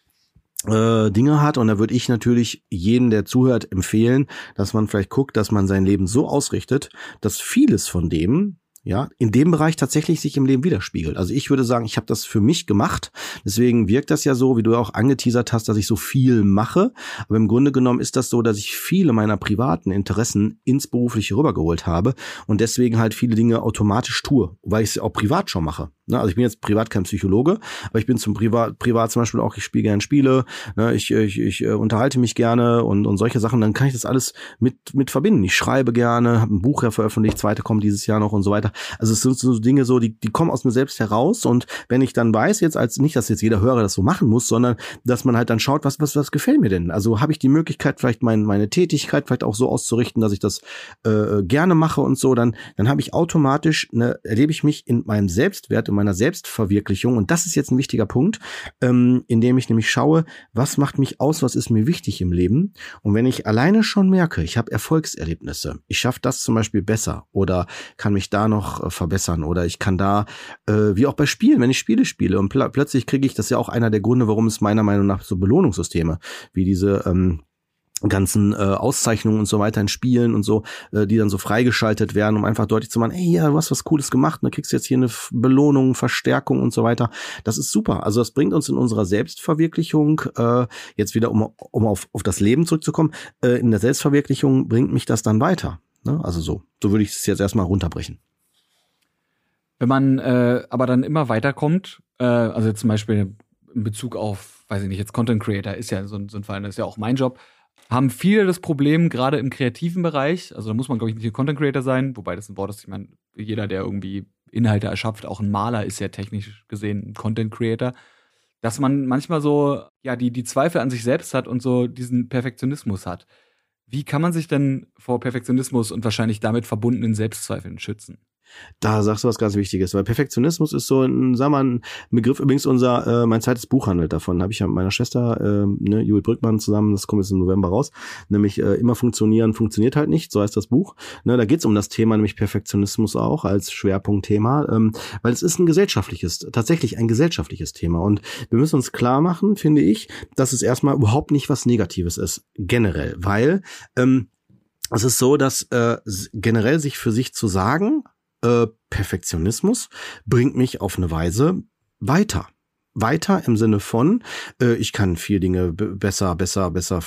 äh, Dinge hat und da würde ich natürlich jedem, der zuhört, empfehlen, dass man vielleicht guckt, dass man sein Leben so ausrichtet, dass vieles von dem, ja, in dem Bereich tatsächlich sich im Leben widerspiegelt. Also ich würde sagen, ich habe das für mich gemacht. Deswegen wirkt das ja so, wie du auch angeteasert hast, dass ich so viel mache. Aber im Grunde genommen ist das so, dass ich viele meiner privaten Interessen ins Berufliche rübergeholt habe und deswegen halt viele Dinge automatisch tue, weil ich es auch privat schon mache. Ne? Also ich bin jetzt privat kein Psychologe, aber ich bin zum Privat, privat zum Beispiel auch, ich spiele gerne Spiele, ne? ich, ich, ich äh, unterhalte mich gerne und, und solche Sachen, dann kann ich das alles mit, mit verbinden. Ich schreibe gerne, habe ein Buch ja veröffentlicht, zweite kommt dieses Jahr noch und so weiter. Also es sind so Dinge so, die, die kommen aus mir selbst heraus und wenn ich dann weiß jetzt, als nicht, dass jetzt jeder Hörer das so machen muss, sondern dass man halt dann schaut, was, was, was gefällt mir denn? Also habe ich die Möglichkeit, vielleicht mein, meine Tätigkeit vielleicht auch so auszurichten, dass ich das äh, gerne mache und so, dann, dann habe ich automatisch, ne, erlebe ich mich in meinem Selbstwert, in meiner Selbstverwirklichung. Und das ist jetzt ein wichtiger Punkt, ähm, in dem ich nämlich schaue, was macht mich aus, was ist mir wichtig im Leben? Und wenn ich alleine schon merke, ich habe Erfolgserlebnisse, ich schaffe das zum Beispiel besser oder kann mich da noch äh, verbessern oder ich kann da, äh, wie auch bei Spielen, wenn ich Spiele spiele und pl plötzlich kriege ich, das ja auch einer der Gründe, warum es meiner Meinung nach so Belohnungssysteme wie diese ähm, ganzen äh, Auszeichnungen und so weiter in Spielen und so, äh, die dann so freigeschaltet werden, um einfach deutlich zu machen, ey, ja, du hast was Cooles gemacht, dann kriegst jetzt hier eine Belohnung, Verstärkung und so weiter. Das ist super. Also das bringt uns in unserer Selbstverwirklichung, äh, jetzt wieder, um, um auf, auf das Leben zurückzukommen, äh, in der Selbstverwirklichung bringt mich das dann weiter. Ne? Also so. So würde ich es jetzt erstmal runterbrechen. Wenn man äh, aber dann immer weiterkommt, äh, also zum Beispiel in Bezug auf, weiß ich nicht, jetzt Content Creator ist ja so, so ein Fall, das ist ja auch mein Job, haben viele das Problem, gerade im kreativen Bereich, also da muss man, glaube ich, nicht ein Content Creator sein, wobei das ein Wort ist, ich meine, jeder, der irgendwie Inhalte erschafft, auch ein Maler ist ja technisch gesehen ein Content Creator, dass man manchmal so, ja, die, die Zweifel an sich selbst hat und so diesen Perfektionismus hat. Wie kann man sich denn vor Perfektionismus und wahrscheinlich damit verbundenen Selbstzweifeln schützen? Da sagst du was ganz Wichtiges, weil Perfektionismus ist so ein, sag mal, ein Begriff, übrigens unser, äh, mein zweites Buch handelt davon, habe ich ja mit meiner Schwester, äh, ne, Judith Brückmann zusammen, das kommt jetzt im November raus, nämlich äh, immer funktionieren, funktioniert halt nicht, so heißt das Buch. Ne, da geht's um das Thema, nämlich Perfektionismus auch als Schwerpunktthema, ähm, weil es ist ein gesellschaftliches, tatsächlich ein gesellschaftliches Thema. Und wir müssen uns klar machen, finde ich, dass es erstmal überhaupt nicht was Negatives ist, generell, weil ähm, es ist so, dass äh, generell sich für sich zu sagen, äh, Perfektionismus bringt mich auf eine Weise weiter weiter im Sinne von, äh, ich kann viel Dinge besser, besser, besser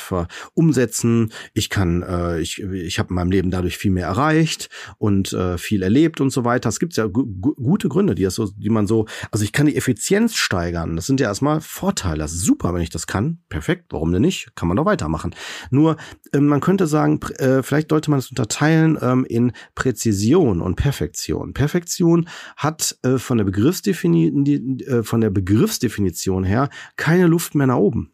umsetzen. Ich kann, äh, ich, ich habe in meinem Leben dadurch viel mehr erreicht und äh, viel erlebt und so weiter. Es gibt ja gute Gründe, die das so, die man so, also ich kann die Effizienz steigern. Das sind ja erstmal Vorteile. Das ist super, wenn ich das kann. Perfekt. Warum denn nicht? Kann man doch weitermachen. Nur, äh, man könnte sagen, äh, vielleicht sollte man es unterteilen ähm, in Präzision und Perfektion. Perfektion hat äh, von der Begriffsdefinition, äh, von der Begriffs Begriffsdefinition her keine Luft mehr nach oben.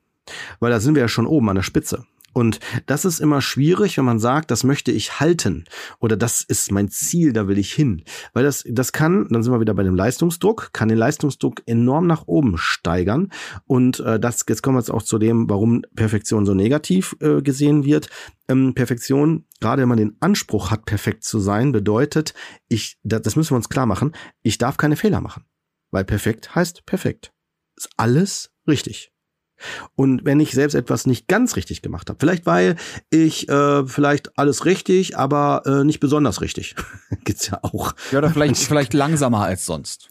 Weil da sind wir ja schon oben an der Spitze. Und das ist immer schwierig, wenn man sagt, das möchte ich halten oder das ist mein Ziel, da will ich hin. Weil das, das kann, dann sind wir wieder bei dem Leistungsdruck, kann den Leistungsdruck enorm nach oben steigern. Und äh, das, jetzt kommen wir jetzt auch zu dem, warum Perfektion so negativ äh, gesehen wird. Ähm, Perfektion, gerade wenn man den Anspruch hat, perfekt zu sein, bedeutet, ich, das, das müssen wir uns klar machen, ich darf keine Fehler machen. Weil perfekt heißt perfekt ist alles richtig. Und wenn ich selbst etwas nicht ganz richtig gemacht habe, vielleicht weil ich äh, vielleicht alles richtig, aber äh, nicht besonders richtig, <laughs> gibt's ja auch. Ja, oder vielleicht <laughs> vielleicht langsamer als sonst.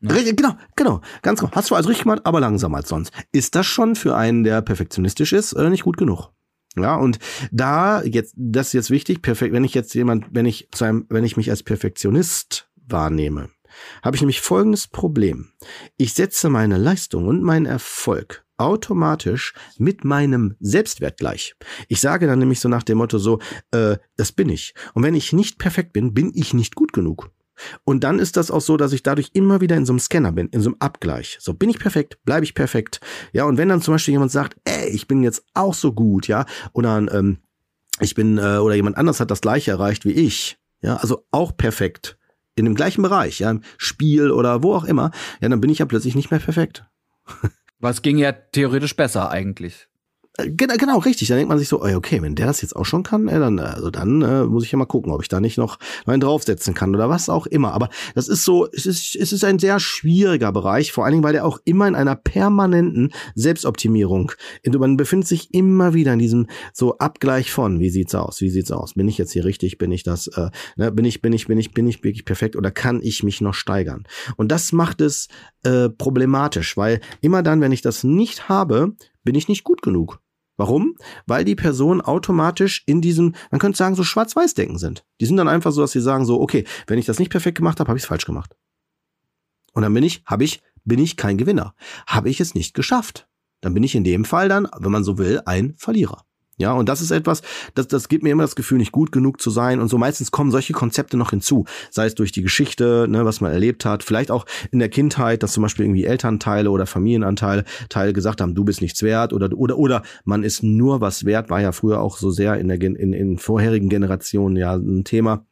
Ne? Genau, genau, ganz genau. Hast du alles richtig gemacht, aber langsamer als sonst. Ist das schon für einen, der perfektionistisch ist, äh, nicht gut genug? Ja, und da jetzt, das ist jetzt wichtig, perfekt, wenn ich jetzt jemand, wenn ich zu einem, wenn ich mich als Perfektionist wahrnehme, habe ich nämlich folgendes Problem. Ich setze meine Leistung und meinen Erfolg automatisch mit meinem Selbstwert gleich. Ich sage dann nämlich so nach dem Motto so, äh, das bin ich. Und wenn ich nicht perfekt bin, bin ich nicht gut genug. Und dann ist das auch so, dass ich dadurch immer wieder in so einem Scanner bin, in so einem Abgleich. So, bin ich perfekt, bleibe ich perfekt. Ja, und wenn dann zum Beispiel jemand sagt, ey, ich bin jetzt auch so gut, ja, oder ähm, ich bin, äh, oder jemand anders hat das gleiche erreicht wie ich, ja, also auch perfekt, in dem gleichen Bereich, ja, im Spiel oder wo auch immer, ja, dann bin ich ja plötzlich nicht mehr perfekt. <laughs> Was ging ja theoretisch besser eigentlich. Genau, genau, richtig. Dann denkt man sich so, okay, wenn der das jetzt auch schon kann, ey, dann, also dann äh, muss ich ja mal gucken, ob ich da nicht noch einen draufsetzen kann oder was auch immer. Aber das ist so, es ist, es ist ein sehr schwieriger Bereich, vor allen Dingen, weil der auch immer in einer permanenten Selbstoptimierung, man befindet sich immer wieder in diesem so Abgleich von, wie sieht's aus, wie sieht's aus, bin ich jetzt hier richtig, bin ich das, äh, ne, bin ich, bin ich, bin ich, bin ich wirklich perfekt oder kann ich mich noch steigern? Und das macht es äh, problematisch, weil immer dann, wenn ich das nicht habe, bin ich nicht gut genug. Warum? Weil die Personen automatisch in diesem, man könnte sagen, so Schwarz-Weiß-Denken sind. Die sind dann einfach so, dass sie sagen so, okay, wenn ich das nicht perfekt gemacht habe, habe ich es falsch gemacht. Und dann bin ich, habe ich, bin ich kein Gewinner. Habe ich es nicht geschafft. Dann bin ich in dem Fall dann, wenn man so will, ein Verlierer. Ja, und das ist etwas, das, das gibt mir immer das Gefühl, nicht gut genug zu sein. Und so meistens kommen solche Konzepte noch hinzu. Sei es durch die Geschichte, ne, was man erlebt hat, vielleicht auch in der Kindheit, dass zum Beispiel irgendwie Elternteile oder Familienanteile Teile gesagt haben, du bist nichts wert oder, oder, oder man ist nur was wert, war ja früher auch so sehr in der, in, in vorherigen Generationen ja ein Thema.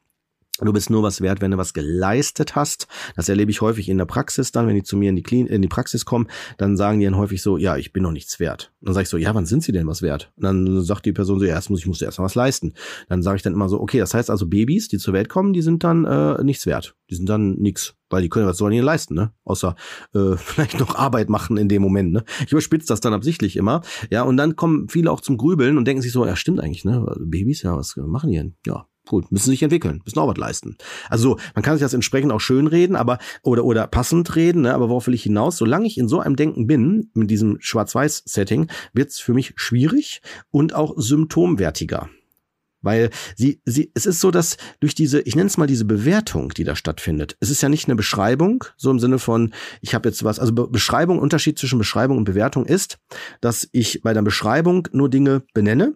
Du bist nur was wert, wenn du was geleistet hast. Das erlebe ich häufig in der Praxis dann, wenn die zu mir in die, Klin in die Praxis kommen, dann sagen die dann häufig so, ja, ich bin noch nichts wert. Und dann sage ich so, ja, wann sind sie denn was wert? Und dann sagt die Person so, ja, erst muss ich muss erst mal was leisten. Dann sage ich dann immer so, okay, das heißt also Babys, die zur Welt kommen, die sind dann äh, nichts wert. Die sind dann nix, weil die können was sollen die leisten, ne? Außer äh, <laughs> vielleicht noch Arbeit machen in dem Moment, ne? Ich überspitze das dann absichtlich immer. Ja, und dann kommen viele auch zum Grübeln und denken sich so, ja, stimmt eigentlich, ne? Babys, ja, was machen die denn? Ja, Gut, müssen sich entwickeln, müssen auch was leisten. Also man kann sich das entsprechend auch schön reden, aber oder oder passend reden, ne? aber worauf will ich hinaus? Solange ich in so einem Denken bin, mit diesem Schwarz-Weiß-Setting, wird's für mich schwierig und auch symptomwertiger. Weil sie, sie, es ist so, dass durch diese, ich nenne es mal diese Bewertung, die da stattfindet, es ist ja nicht eine Beschreibung, so im Sinne von, ich habe jetzt was, also Be Beschreibung, Unterschied zwischen Beschreibung und Bewertung ist, dass ich bei der Beschreibung nur Dinge benenne,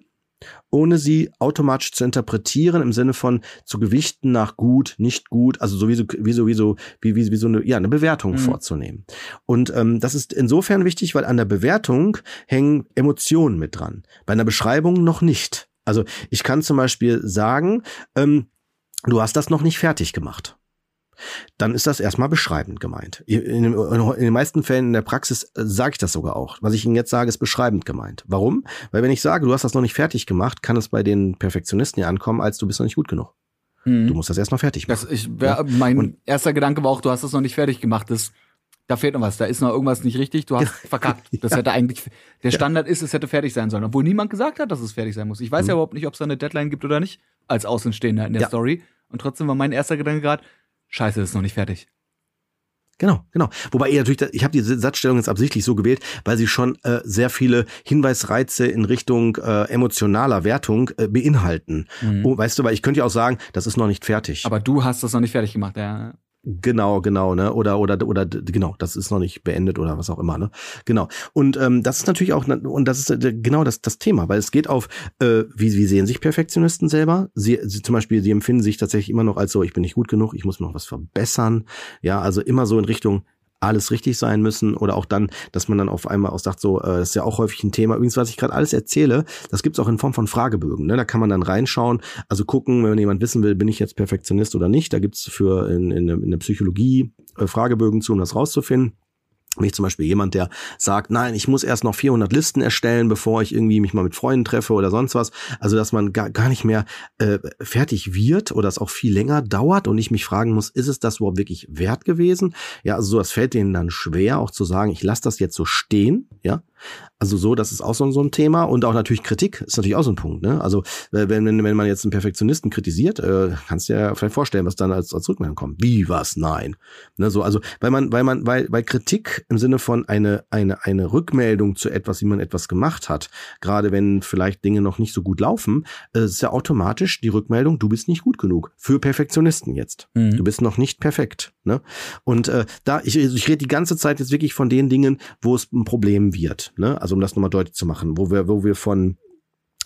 ohne sie automatisch zu interpretieren im Sinne von zu gewichten nach gut, nicht gut, also sowieso wie so wie so wie wie, wie so eine ja eine Bewertung mhm. vorzunehmen. Und ähm, das ist insofern wichtig, weil an der Bewertung hängen Emotionen mit dran, bei einer Beschreibung noch nicht. Also ich kann zum Beispiel sagen, ähm, du hast das noch nicht fertig gemacht dann ist das erstmal beschreibend gemeint. In, in, in den meisten Fällen in der Praxis äh, sage ich das sogar auch. Was ich Ihnen jetzt sage, ist beschreibend gemeint. Warum? Weil wenn ich sage, du hast das noch nicht fertig gemacht, kann es bei den Perfektionisten ja ankommen, als du bist noch nicht gut genug. Mhm. Du musst das erstmal fertig machen. Das, ich, wär, mein Und, erster Gedanke war auch, du hast das noch nicht fertig gemacht. Das, da fehlt noch was, da ist noch irgendwas nicht richtig, du hast <laughs> verkackt. <laughs> Das ja. hätte eigentlich, der Standard ist, es hätte fertig sein sollen, obwohl niemand gesagt hat, dass es fertig sein muss. Ich weiß mhm. ja überhaupt nicht, ob es da eine Deadline gibt oder nicht, als Außenstehender in der ja. Story. Und trotzdem war mein erster Gedanke gerade, Scheiße, ist noch nicht fertig. Genau, genau. Wobei ihr natürlich, ich habe die Satzstellung jetzt absichtlich so gewählt, weil sie schon äh, sehr viele Hinweisreize in Richtung äh, emotionaler Wertung äh, beinhalten. Mhm. Oh, weißt du, weil ich könnte ja auch sagen, das ist noch nicht fertig. Aber du hast das noch nicht fertig gemacht, ja. Genau, genau, ne? Oder oder oder genau, das ist noch nicht beendet oder was auch immer, ne? Genau. Und ähm, das ist natürlich auch und das ist äh, genau das das Thema, weil es geht auf äh, wie wie sehen sich Perfektionisten selber? Sie, sie zum Beispiel, sie empfinden sich tatsächlich immer noch als so, ich bin nicht gut genug, ich muss noch was verbessern. Ja, also immer so in Richtung alles richtig sein müssen oder auch dann, dass man dann auf einmal auch sagt, so, äh, ist ja auch häufig ein Thema. Übrigens, was ich gerade alles erzähle, das gibt's auch in Form von Fragebögen. Ne? Da kann man dann reinschauen, also gucken, wenn jemand wissen will, bin ich jetzt Perfektionist oder nicht. Da gibt's für in, in, in der Psychologie äh, Fragebögen zu, um das rauszufinden. Bin ich zum Beispiel jemand, der sagt, nein, ich muss erst noch 400 Listen erstellen, bevor ich irgendwie mich mal mit Freunden treffe oder sonst was. Also, dass man gar, gar nicht mehr äh, fertig wird oder es auch viel länger dauert und ich mich fragen muss, ist es das überhaupt wirklich wert gewesen? Ja, also das fällt denen dann schwer, auch zu sagen, ich lasse das jetzt so stehen, ja, Also so, das ist auch so, so ein Thema und auch natürlich Kritik ist natürlich auch so ein Punkt. Ne? Also wenn, wenn, wenn man jetzt einen Perfektionisten kritisiert, äh, kannst du dir vielleicht vorstellen, was dann als, als Rückmeldung kommt. Wie was? Nein. Ne, so, also weil man, weil man, weil, weil Kritik im Sinne von eine, eine, eine Rückmeldung zu etwas, wie man etwas gemacht hat, gerade wenn vielleicht Dinge noch nicht so gut laufen, äh, ist ja automatisch die Rückmeldung, du bist nicht gut genug. Für Perfektionisten jetzt. Mhm. Du bist noch nicht perfekt. Ne? Und äh, da, ich, ich rede die ganze Zeit jetzt wirklich von den Dingen, wo es ein Problem wird. Ne? Also um das nochmal deutlich zu machen, wo wir, wo wir von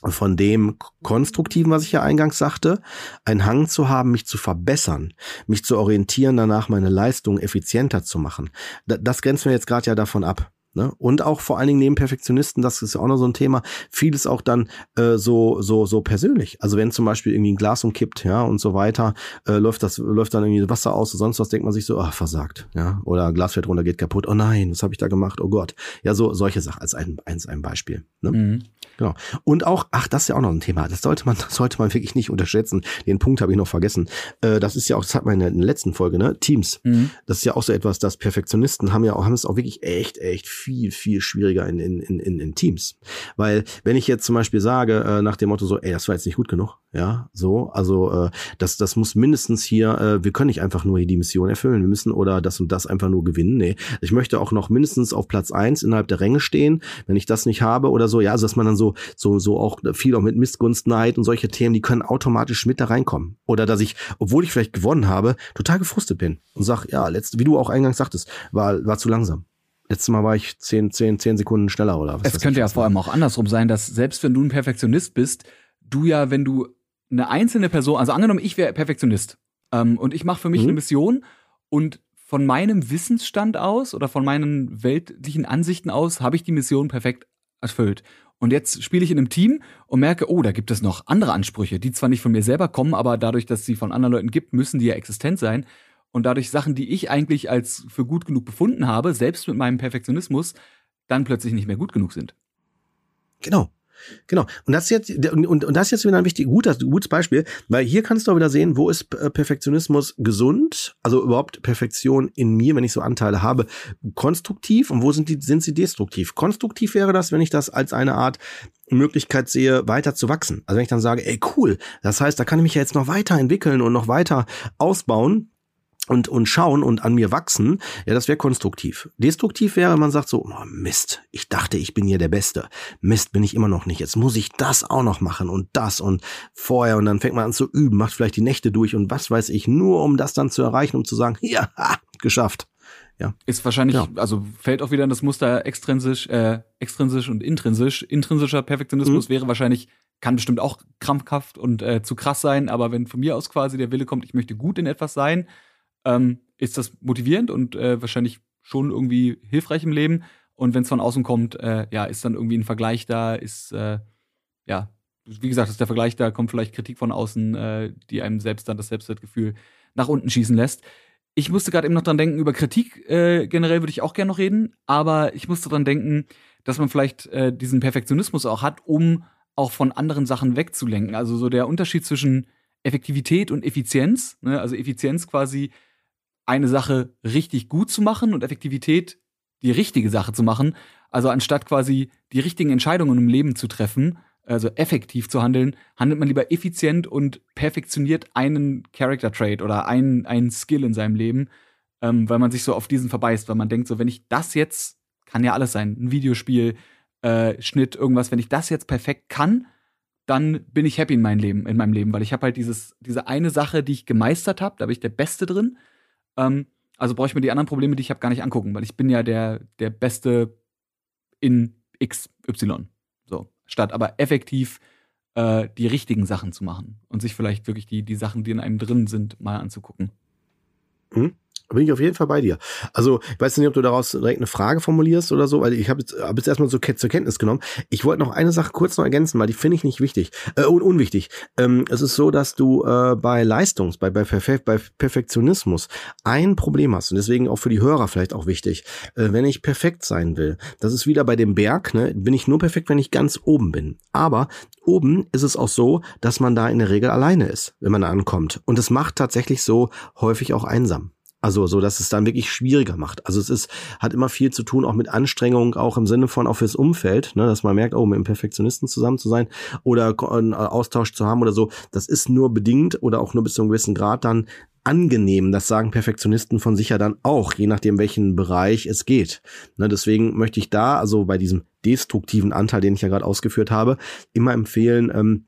von dem Konstruktiven, was ich ja eingangs sagte, einen Hang zu haben, mich zu verbessern, mich zu orientieren, danach meine Leistung effizienter zu machen. Das grenzen wir jetzt gerade ja davon ab. Ne? Und auch vor allen Dingen neben Perfektionisten, das ist ja auch noch so ein Thema, vieles auch dann äh, so so so persönlich. Also wenn zum Beispiel irgendwie ein Glas umkippt, ja und so weiter, äh, läuft das läuft dann irgendwie Wasser aus oder sonst was, denkt man sich so, ach versagt, ja oder Glas fällt runter, geht kaputt. Oh nein, was habe ich da gemacht? Oh Gott, ja so solche Sachen als ein als ein Beispiel. Ne? Mhm. Genau. Und auch, ach, das ist ja auch noch ein Thema. Das sollte man, <laughs> das sollte man wirklich nicht unterschätzen. Den Punkt habe ich noch vergessen. Äh, das ist ja auch, das hat man in der letzten Folge, ne? Teams. Mhm. Das ist ja auch so etwas, dass Perfektionisten haben ja auch, haben es auch wirklich echt, echt viel, viel schwieriger in, in, in, in Teams. Weil, wenn ich jetzt zum Beispiel sage, äh, nach dem Motto so, ey, das war jetzt nicht gut genug, ja, so, also äh, das, das muss mindestens hier, äh, wir können nicht einfach nur hier die Mission erfüllen, wir müssen oder das und das einfach nur gewinnen. Nee, ich möchte auch noch mindestens auf Platz eins innerhalb der Ränge stehen. Wenn ich das nicht habe oder so, ja, also dass man dann so, so, so auch viel auch mit Missgunst, Neid und solche Themen, die können automatisch mit da reinkommen. Oder dass ich, obwohl ich vielleicht gewonnen habe, total gefrustet bin und sag, ja, letzte, wie du auch eingangs sagtest, war, war zu langsam. Letztes Mal war ich zehn, zehn, zehn Sekunden schneller oder was. Es könnte ja vor allem auch andersrum sein, dass selbst wenn du ein Perfektionist bist, du ja, wenn du eine einzelne Person, also angenommen, ich wäre Perfektionist ähm, und ich mache für mich mhm. eine Mission und von meinem Wissensstand aus oder von meinen weltlichen Ansichten aus habe ich die Mission perfekt erfüllt. Und jetzt spiele ich in einem Team und merke, oh, da gibt es noch andere Ansprüche, die zwar nicht von mir selber kommen, aber dadurch, dass sie von anderen Leuten gibt, müssen die ja existent sein. Und dadurch Sachen, die ich eigentlich als für gut genug befunden habe, selbst mit meinem Perfektionismus, dann plötzlich nicht mehr gut genug sind. Genau. Genau. Und das ist jetzt, und, und, und das ist jetzt wieder ein wichtig, gutes, gutes Beispiel, weil hier kannst du auch wieder sehen, wo ist äh, Perfektionismus gesund, also überhaupt Perfektion in mir, wenn ich so Anteile habe, konstruktiv und wo sind die, sind sie destruktiv? Konstruktiv wäre das, wenn ich das als eine Art Möglichkeit sehe, weiter zu wachsen. Also wenn ich dann sage, ey, cool, das heißt, da kann ich mich ja jetzt noch weiterentwickeln und noch weiter ausbauen, und, und schauen und an mir wachsen, ja, das wäre konstruktiv. Destruktiv wäre, man sagt so, oh Mist, ich dachte, ich bin hier der Beste. Mist, bin ich immer noch nicht. Jetzt muss ich das auch noch machen und das und vorher und dann fängt man an zu üben, macht vielleicht die Nächte durch und was weiß ich, nur um das dann zu erreichen, um zu sagen, <laughs> ja, geschafft. Ja. Ist wahrscheinlich, ja. also fällt auch wieder in das Muster extrinsisch, äh, extrinsisch und intrinsisch. Intrinsischer Perfektionismus mhm. wäre wahrscheinlich, kann bestimmt auch krampfhaft und äh, zu krass sein, aber wenn von mir aus quasi der Wille kommt, ich möchte gut in etwas sein, ähm, ist das motivierend und äh, wahrscheinlich schon irgendwie hilfreich im Leben. Und wenn es von außen kommt, äh, ja, ist dann irgendwie ein Vergleich da, ist, äh, ja, wie gesagt, ist der Vergleich da, kommt vielleicht Kritik von außen, äh, die einem selbst dann das Selbstwertgefühl nach unten schießen lässt. Ich musste gerade eben noch dran denken, über Kritik äh, generell würde ich auch gerne noch reden, aber ich musste dran denken, dass man vielleicht äh, diesen Perfektionismus auch hat, um auch von anderen Sachen wegzulenken. Also so der Unterschied zwischen Effektivität und Effizienz, ne? also Effizienz quasi eine Sache richtig gut zu machen und Effektivität die richtige Sache zu machen. Also anstatt quasi die richtigen Entscheidungen im Leben zu treffen, also effektiv zu handeln, handelt man lieber effizient und perfektioniert einen Character Trait oder einen, einen Skill in seinem Leben, ähm, weil man sich so auf diesen verbeißt, weil man denkt, so wenn ich das jetzt, kann ja alles sein, ein Videospiel, äh, Schnitt, irgendwas, wenn ich das jetzt perfekt kann, dann bin ich happy in meinem Leben, in meinem Leben, weil ich habe halt dieses, diese eine Sache, die ich gemeistert habe, da bin ich der Beste drin ähm, also brauche ich mir die anderen Probleme, die ich habe, gar nicht angucken, weil ich bin ja der, der Beste in XY. So. Statt aber effektiv äh, die richtigen Sachen zu machen und sich vielleicht wirklich die, die Sachen, die in einem drin sind, mal anzugucken. Mhm. Bin ich auf jeden Fall bei dir. Also, ich weiß nicht, ob du daraus direkt eine Frage formulierst oder so, weil ich habe jetzt, hab jetzt erstmal so zur Kenntnis genommen. Ich wollte noch eine Sache kurz noch ergänzen, weil die finde ich nicht wichtig, äh, un unwichtig. Ähm, es ist so, dass du äh, bei Leistungs-, bei, bei, Perfe bei Perfektionismus ein Problem hast und deswegen auch für die Hörer vielleicht auch wichtig. Äh, wenn ich perfekt sein will, das ist wieder bei dem Berg, ne, bin ich nur perfekt, wenn ich ganz oben bin. Aber oben ist es auch so, dass man da in der Regel alleine ist, wenn man da ankommt. Und es macht tatsächlich so häufig auch einsam. Also so, dass es dann wirklich schwieriger macht. Also es ist, hat immer viel zu tun, auch mit Anstrengung, auch im Sinne von auch fürs Umfeld, ne, dass man merkt, oh, mit einem Perfektionisten zusammen zu sein oder einen Austausch zu haben oder so. Das ist nur bedingt oder auch nur bis zu einem gewissen Grad dann angenehm. Das sagen Perfektionisten von sich ja dann auch, je nachdem, welchen Bereich es geht. Ne, deswegen möchte ich da, also bei diesem destruktiven Anteil, den ich ja gerade ausgeführt habe, immer empfehlen, ähm,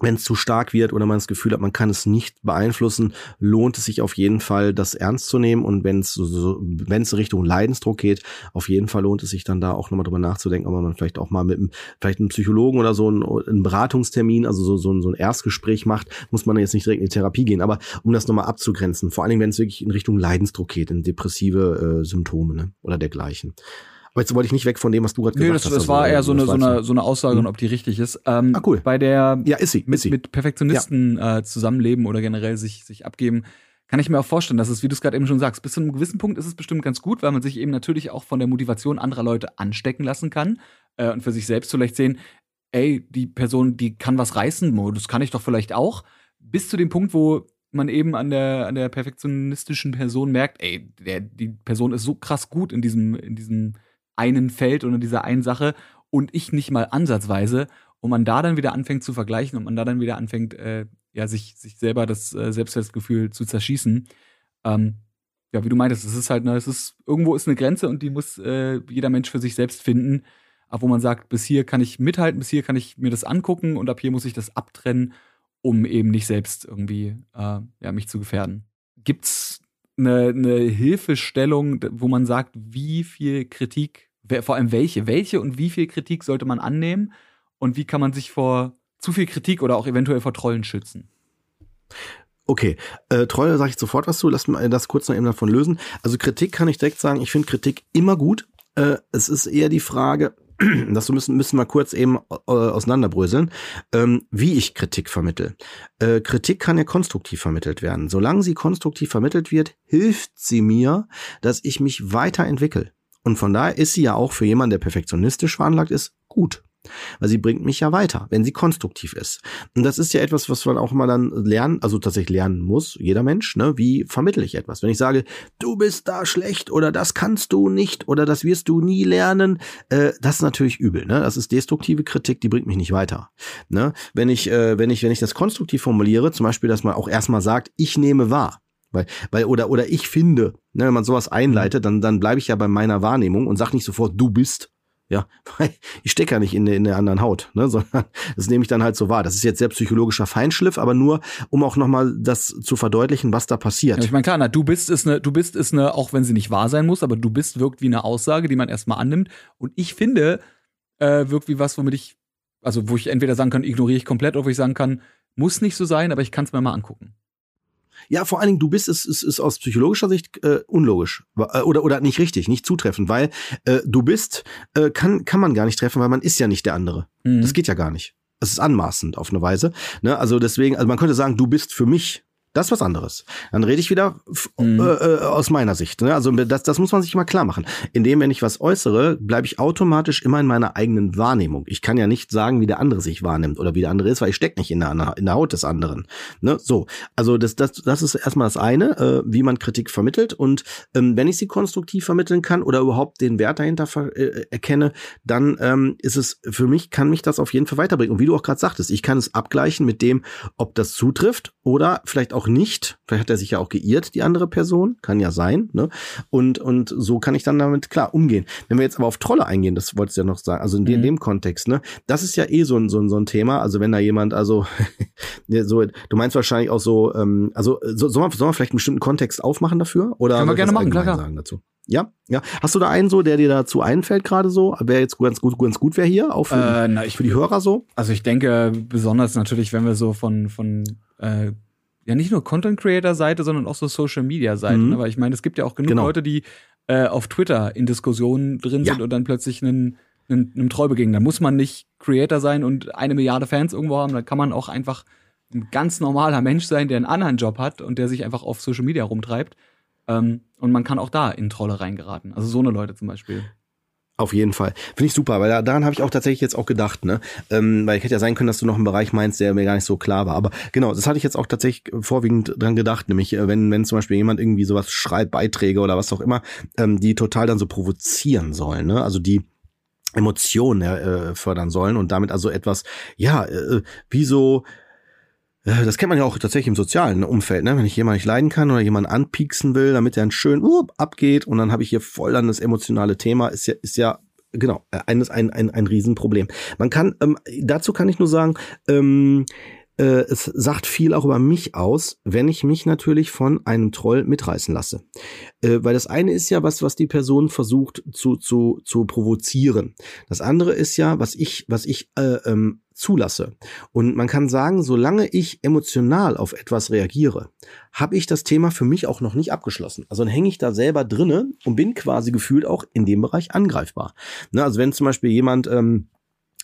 wenn es zu stark wird oder man das Gefühl hat, man kann es nicht beeinflussen, lohnt es sich auf jeden Fall, das ernst zu nehmen. Und wenn es so, wenn es Richtung Leidensdruck geht, auf jeden Fall lohnt es sich dann da auch nochmal drüber nachzudenken, ob man vielleicht auch mal mit einem, vielleicht einem Psychologen oder so einen, einen Beratungstermin, also so, so, so ein Erstgespräch macht, muss man jetzt nicht direkt in die Therapie gehen. Aber um das nochmal abzugrenzen, vor allen Dingen, wenn es wirklich in Richtung Leidensdruck geht, in depressive äh, Symptome ne? oder dergleichen. Aber jetzt wollte ich nicht weg von dem, was du gerade gesagt das, hast. Nee, das war also, eher so eine, so eine, so eine Aussage, mhm. ob die richtig ist. Ähm, ah, cool. Bei der ja, ist sie, mit, ist sie. mit Perfektionisten ja. äh, zusammenleben oder generell sich, sich abgeben, kann ich mir auch vorstellen, dass es, wie du es gerade eben schon sagst, bis zu einem gewissen Punkt ist es bestimmt ganz gut, weil man sich eben natürlich auch von der Motivation anderer Leute anstecken lassen kann äh, und für sich selbst vielleicht sehen, ey, die Person, die kann was reißen, das kann ich doch vielleicht auch. Bis zu dem Punkt, wo man eben an der, an der perfektionistischen Person merkt, ey, der, die Person ist so krass gut in diesem, in diesem einen Feld oder dieser einen Sache und ich nicht mal ansatzweise und man da dann wieder anfängt zu vergleichen und man da dann wieder anfängt, äh, ja, sich, sich selber das äh, Selbstwertgefühl zu zerschießen. Ähm, ja, wie du meintest, es ist halt, ne, es ist, irgendwo ist eine Grenze und die muss äh, jeder Mensch für sich selbst finden, ab wo man sagt, bis hier kann ich mithalten, bis hier kann ich mir das angucken und ab hier muss ich das abtrennen, um eben nicht selbst irgendwie äh, ja, mich zu gefährden. Gibt's eine, eine Hilfestellung, wo man sagt, wie viel Kritik vor allem welche, welche und wie viel Kritik sollte man annehmen und wie kann man sich vor zu viel Kritik oder auch eventuell vor Trollen schützen? Okay, äh, Trolle sage ich sofort was zu, lass mal das kurz noch eben davon lösen. Also Kritik kann ich direkt sagen, ich finde Kritik immer gut. Äh, es ist eher die Frage, <clears throat> das müssen, müssen wir kurz eben äh, auseinanderbröseln, ähm, wie ich Kritik vermittel. Äh, Kritik kann ja konstruktiv vermittelt werden. Solange sie konstruktiv vermittelt wird, hilft sie mir, dass ich mich weiterentwickle. Und von daher ist sie ja auch für jemanden, der perfektionistisch veranlagt ist, gut. Weil sie bringt mich ja weiter, wenn sie konstruktiv ist. Und das ist ja etwas, was man auch mal dann lernen, also tatsächlich lernen muss, jeder Mensch, ne? Wie vermittle ich etwas? Wenn ich sage, du bist da schlecht oder das kannst du nicht oder das wirst du nie lernen, äh, das ist natürlich übel, ne? Das ist destruktive Kritik, die bringt mich nicht weiter. Ne? Wenn ich, äh, wenn ich, wenn ich das konstruktiv formuliere, zum Beispiel, dass man auch erstmal sagt, ich nehme wahr. Weil, weil, oder, oder ich finde, ne, wenn man sowas einleitet, dann, dann bleibe ich ja bei meiner Wahrnehmung und sag nicht sofort, du bist. Ja, <laughs> weil ich stecke ja nicht in, in der anderen Haut, ne, <laughs> sondern das nehme ich dann halt so wahr. Das ist jetzt sehr psychologischer Feinschliff, aber nur, um auch nochmal das zu verdeutlichen, was da passiert. Ja, ich meine, klar, na, du bist ist eine, du bist ist eine, auch wenn sie nicht wahr sein muss, aber du bist wirkt wie eine Aussage, die man erstmal annimmt. Und ich finde, äh, wirkt wie was, womit ich, also wo ich entweder sagen kann, ignoriere ich komplett, oder wo ich sagen kann, muss nicht so sein, aber ich kann es mir mal angucken. Ja, vor allen Dingen, du bist, es ist, ist, ist aus psychologischer Sicht äh, unlogisch äh, oder oder nicht richtig, nicht zutreffend, weil äh, du bist äh, kann kann man gar nicht treffen, weil man ist ja nicht der andere. Mhm. Das geht ja gar nicht. Es ist anmaßend auf eine Weise. Ne? Also deswegen, also man könnte sagen, du bist für mich das ist was anderes. Dann rede ich wieder mhm. äh, äh, aus meiner Sicht. Ne? Also das, das muss man sich mal klar machen. Indem, wenn ich was äußere, bleibe ich automatisch immer in meiner eigenen Wahrnehmung. Ich kann ja nicht sagen, wie der andere sich wahrnimmt oder wie der andere ist, weil ich stecke nicht in der, in der Haut des anderen. Ne? So, also das, das, das ist erstmal das eine, äh, wie man Kritik vermittelt. Und ähm, wenn ich sie konstruktiv vermitteln kann oder überhaupt den Wert dahinter äh, erkenne, dann ähm, ist es für mich, kann mich das auf jeden Fall weiterbringen. Und wie du auch gerade sagtest, ich kann es abgleichen mit dem, ob das zutrifft oder vielleicht auch nicht. Vielleicht hat er sich ja auch geirrt, die andere Person. Kann ja sein. Ne? Und, und so kann ich dann damit klar umgehen. Wenn wir jetzt aber auf Trolle eingehen, das wolltest du ja noch sagen, also in, mhm. dem Kontext, ne, das ist ja eh so ein, so ein, so ein Thema. Also wenn da jemand, also <laughs> so, du meinst wahrscheinlich auch so, ähm, also so, soll, man, soll man vielleicht einen bestimmten Kontext aufmachen dafür? Oder Können wir gerne machen, klar, klar. Sagen dazu? Ja, ja. Hast du da einen so, der dir dazu einfällt gerade so? Wäre jetzt ganz gut, ganz gut wäre hier, auch für, äh, na, ich, für die Hörer so? Also ich denke besonders natürlich, wenn wir so von, von äh, ja nicht nur Content Creator Seite, sondern auch so Social Media Seite, mhm. weil ich meine, es gibt ja auch genug genau. Leute, die äh, auf Twitter in Diskussionen drin ja. sind und dann plötzlich einen, einen, einem Treu begegnen. Da muss man nicht Creator sein und eine Milliarde Fans irgendwo haben, da kann man auch einfach ein ganz normaler Mensch sein, der einen anderen Job hat und der sich einfach auf Social Media rumtreibt. Ähm, und man kann auch da in Trolle reingeraten. Also so eine Leute zum Beispiel. Auf jeden Fall. Finde ich super, weil daran habe ich auch tatsächlich jetzt auch gedacht, ne? Ähm, weil ich hätte ja sein können, dass du noch einen Bereich meinst, der mir gar nicht so klar war. Aber genau, das hatte ich jetzt auch tatsächlich vorwiegend dran gedacht, nämlich äh, wenn, wenn zum Beispiel jemand irgendwie sowas schreibt, Beiträge oder was auch immer, ähm, die total dann so provozieren sollen, ne? Also die Emotionen äh, fördern sollen und damit also etwas, ja, äh, wie so das kennt man ja auch tatsächlich im sozialen Umfeld, ne? Wenn ich jemanden nicht leiden kann oder jemanden anpieksen will, damit er ein schön uh, abgeht und dann habe ich hier voll dann das emotionale Thema, ist ja, ist ja genau ein, ein, ein, ein Riesenproblem. Man kann, ähm, dazu kann ich nur sagen, ähm, äh, es sagt viel auch über mich aus, wenn ich mich natürlich von einem Troll mitreißen lasse. Äh, weil das eine ist ja was, was die Person versucht zu, zu, zu provozieren. Das andere ist ja, was ich, was ich äh, ähm, zulasse. Und man kann sagen, solange ich emotional auf etwas reagiere, habe ich das Thema für mich auch noch nicht abgeschlossen. Also dann hänge ich da selber drinne und bin quasi gefühlt auch in dem Bereich angreifbar. Ne, also wenn zum Beispiel jemand, ähm,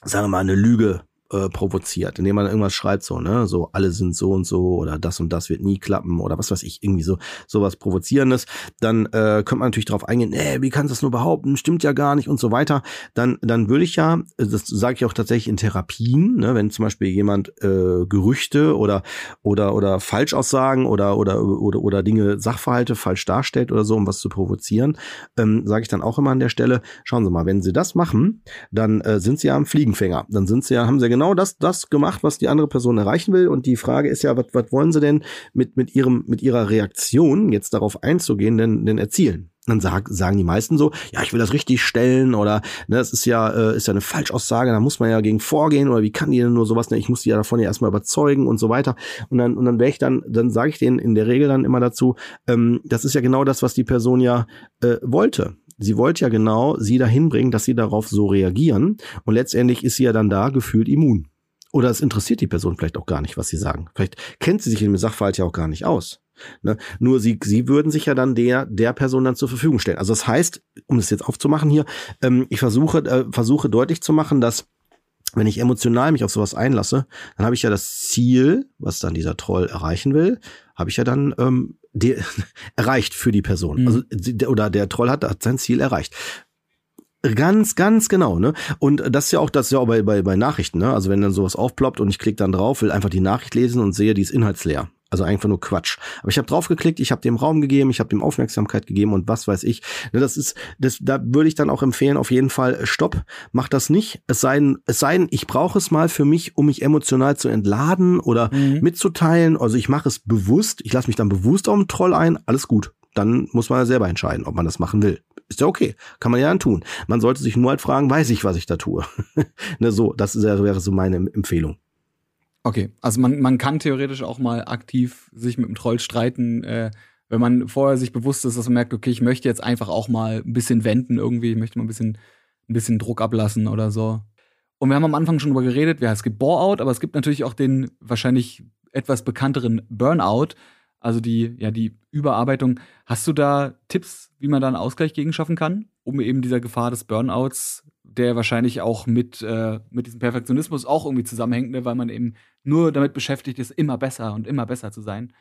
sagen wir mal, eine Lüge äh, provoziert, indem man irgendwas schreibt, so, ne, so alle sind so und so oder das und das wird nie klappen oder was weiß ich, irgendwie so sowas Provozierendes, dann äh, könnte man natürlich darauf eingehen, äh, wie kannst du das nur behaupten, stimmt ja gar nicht und so weiter. Dann, dann würde ich ja, das sage ich auch tatsächlich in Therapien, ne, wenn zum Beispiel jemand äh, Gerüchte oder oder oder Falschaussagen oder oder oder oder Dinge, Sachverhalte falsch darstellt oder so, um was zu provozieren, ähm, sage ich dann auch immer an der Stelle, schauen Sie mal, wenn Sie das machen, dann äh, sind Sie ja am Fliegenfänger, dann sind Sie ja, haben Sie ja genau genau das, das gemacht, was die andere Person erreichen will. Und die Frage ist ja, was, was wollen sie denn mit, mit ihrem, mit ihrer Reaktion jetzt darauf einzugehen, denn, denn erzielen? dann sag, sagen die meisten so, ja, ich will das richtig stellen oder ne, das ist ja äh, ist ja eine Falschaussage, da muss man ja gegen vorgehen oder wie kann die denn nur sowas, ne, ich muss die ja davon ja erstmal überzeugen und so weiter und dann und dann wäre ich dann dann sage ich denen in der Regel dann immer dazu, ähm, das ist ja genau das, was die Person ja äh, wollte. Sie wollte ja genau sie dahin bringen, dass sie darauf so reagieren und letztendlich ist sie ja dann da gefühlt immun. Oder es interessiert die Person vielleicht auch gar nicht, was sie sagen. Vielleicht kennt sie sich in dem Sachverhalt ja auch gar nicht aus. Ne? Nur sie, sie würden sich ja dann der, der Person dann zur Verfügung stellen. Also das heißt, um das jetzt aufzumachen hier, ähm, ich versuche, äh, versuche deutlich zu machen, dass wenn ich emotional mich auf sowas einlasse, dann habe ich ja das Ziel, was dann dieser Troll erreichen will, habe ich ja dann ähm, die, <laughs> erreicht für die Person. Mhm. Also oder der Troll hat, hat sein Ziel erreicht. Ganz, ganz genau, ne? Und das ist ja auch, das ist ja auch bei, bei, bei Nachrichten, ne? Also wenn dann sowas aufploppt und ich klicke dann drauf, will einfach die Nachricht lesen und sehe, die ist inhaltsleer. Also einfach nur Quatsch. Aber ich habe draufgeklickt, ich habe dem Raum gegeben, ich habe dem Aufmerksamkeit gegeben und was weiß ich. Ne, das ist, das, da würde ich dann auch empfehlen, auf jeden Fall, äh, stopp, mach das nicht. Es sei denn, es sei denn, ich brauche es mal für mich, um mich emotional zu entladen oder mhm. mitzuteilen. Also ich mache es bewusst, ich lasse mich dann bewusst auf den Troll ein, alles gut. Dann muss man ja selber entscheiden, ob man das machen will. Ist ja okay, kann man ja dann tun. Man sollte sich nur halt fragen, weiß ich, was ich da tue. <laughs> ne, so, das wäre so meine Empfehlung. Okay, also man, man kann theoretisch auch mal aktiv sich mit dem Troll streiten, äh, wenn man vorher sich bewusst ist, dass man merkt, okay, ich möchte jetzt einfach auch mal ein bisschen wenden irgendwie, ich möchte mal ein bisschen, ein bisschen Druck ablassen oder so. Und wir haben am Anfang schon drüber geredet, ja, es gibt Bore-out, aber es gibt natürlich auch den wahrscheinlich etwas bekannteren Burnout, also die, ja, die Überarbeitung. Hast du da Tipps, wie man da einen Ausgleich gegen schaffen kann, um eben dieser Gefahr des Burnouts der wahrscheinlich auch mit, äh, mit diesem Perfektionismus auch irgendwie zusammenhängt, ne? weil man eben nur damit beschäftigt ist, immer besser und immer besser zu sein.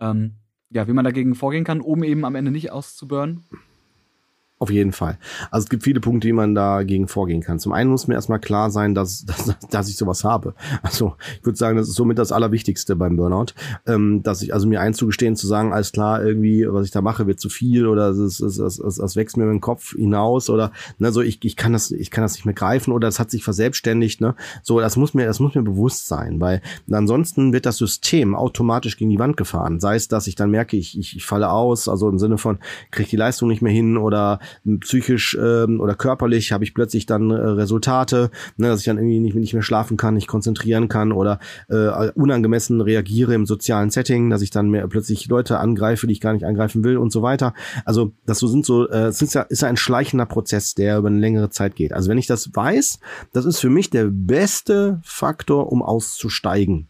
Ähm, ja, wie man dagegen vorgehen kann, um eben am Ende nicht auszuburnen. Auf jeden Fall. Also es gibt viele Punkte, wie man dagegen vorgehen kann. Zum einen muss mir erstmal klar sein, dass, <laughs> dass, dass ich sowas habe. Also ich würde sagen, das ist somit das Allerwichtigste beim Burnout. Ähm, dass ich also mir einzugestehen, zu sagen, alles klar, irgendwie, was ich da mache, wird zu viel oder es, es, es, es, es wächst mir dem Kopf hinaus oder ne, so ich, ich kann das, ich kann das nicht mehr greifen oder es hat sich verselbstständigt. Ne? So, das muss mir, das muss mir bewusst sein, weil ansonsten wird das System automatisch gegen die Wand gefahren. Sei es, dass ich dann merke, ich, ich, ich falle aus, also im Sinne von, kriege die Leistung nicht mehr hin oder psychisch ähm, oder körperlich habe ich plötzlich dann äh, Resultate, ne, dass ich dann irgendwie nicht, nicht mehr schlafen kann, nicht konzentrieren kann oder äh, unangemessen reagiere im sozialen Setting, dass ich dann mehr plötzlich Leute angreife, die ich gar nicht angreifen will und so weiter. Also das so sind so, äh, ist ja, ist ja ein schleichender Prozess, der über eine längere Zeit geht. Also wenn ich das weiß, das ist für mich der beste Faktor, um auszusteigen.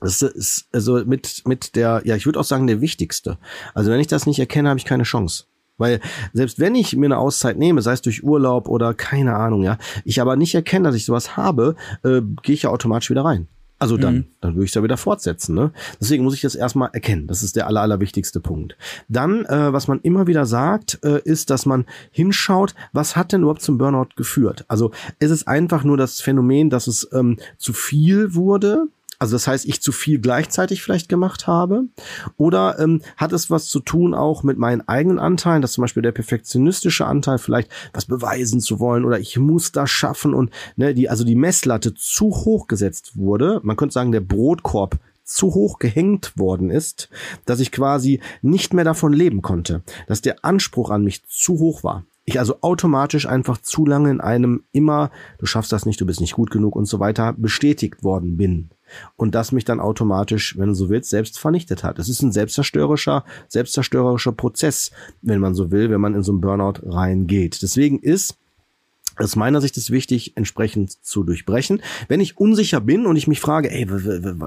Das ist also mit mit der, ja, ich würde auch sagen der wichtigste. Also wenn ich das nicht erkenne, habe ich keine Chance. Weil selbst wenn ich mir eine Auszeit nehme, sei es durch Urlaub oder keine Ahnung, ja, ich aber nicht erkenne, dass ich sowas habe, äh, gehe ich ja automatisch wieder rein. Also dann, mhm. dann würde ich es ja wieder fortsetzen. Ne? Deswegen muss ich das erstmal erkennen. Das ist der aller, allerwichtigste Punkt. Dann, äh, was man immer wieder sagt, äh, ist, dass man hinschaut, was hat denn überhaupt zum Burnout geführt? Also ist es einfach nur das Phänomen, dass es ähm, zu viel wurde, also das heißt, ich zu viel gleichzeitig vielleicht gemacht habe? Oder ähm, hat es was zu tun auch mit meinen eigenen Anteilen, dass zum Beispiel der perfektionistische Anteil vielleicht was beweisen zu wollen oder ich muss das schaffen und ne, die, also die Messlatte zu hoch gesetzt wurde. Man könnte sagen, der Brotkorb zu hoch gehängt worden ist, dass ich quasi nicht mehr davon leben konnte, dass der Anspruch an mich zu hoch war. Ich also automatisch einfach zu lange in einem immer, du schaffst das nicht, du bist nicht gut genug und so weiter bestätigt worden bin und das mich dann automatisch, wenn du so willst, selbst vernichtet hat. Es ist ein selbstzerstörerischer, selbstzerstörerischer Prozess, wenn man so will, wenn man in so einen Burnout reingeht. Deswegen ist aus meiner Sicht ist wichtig, entsprechend zu durchbrechen. Wenn ich unsicher bin und ich mich frage, ey,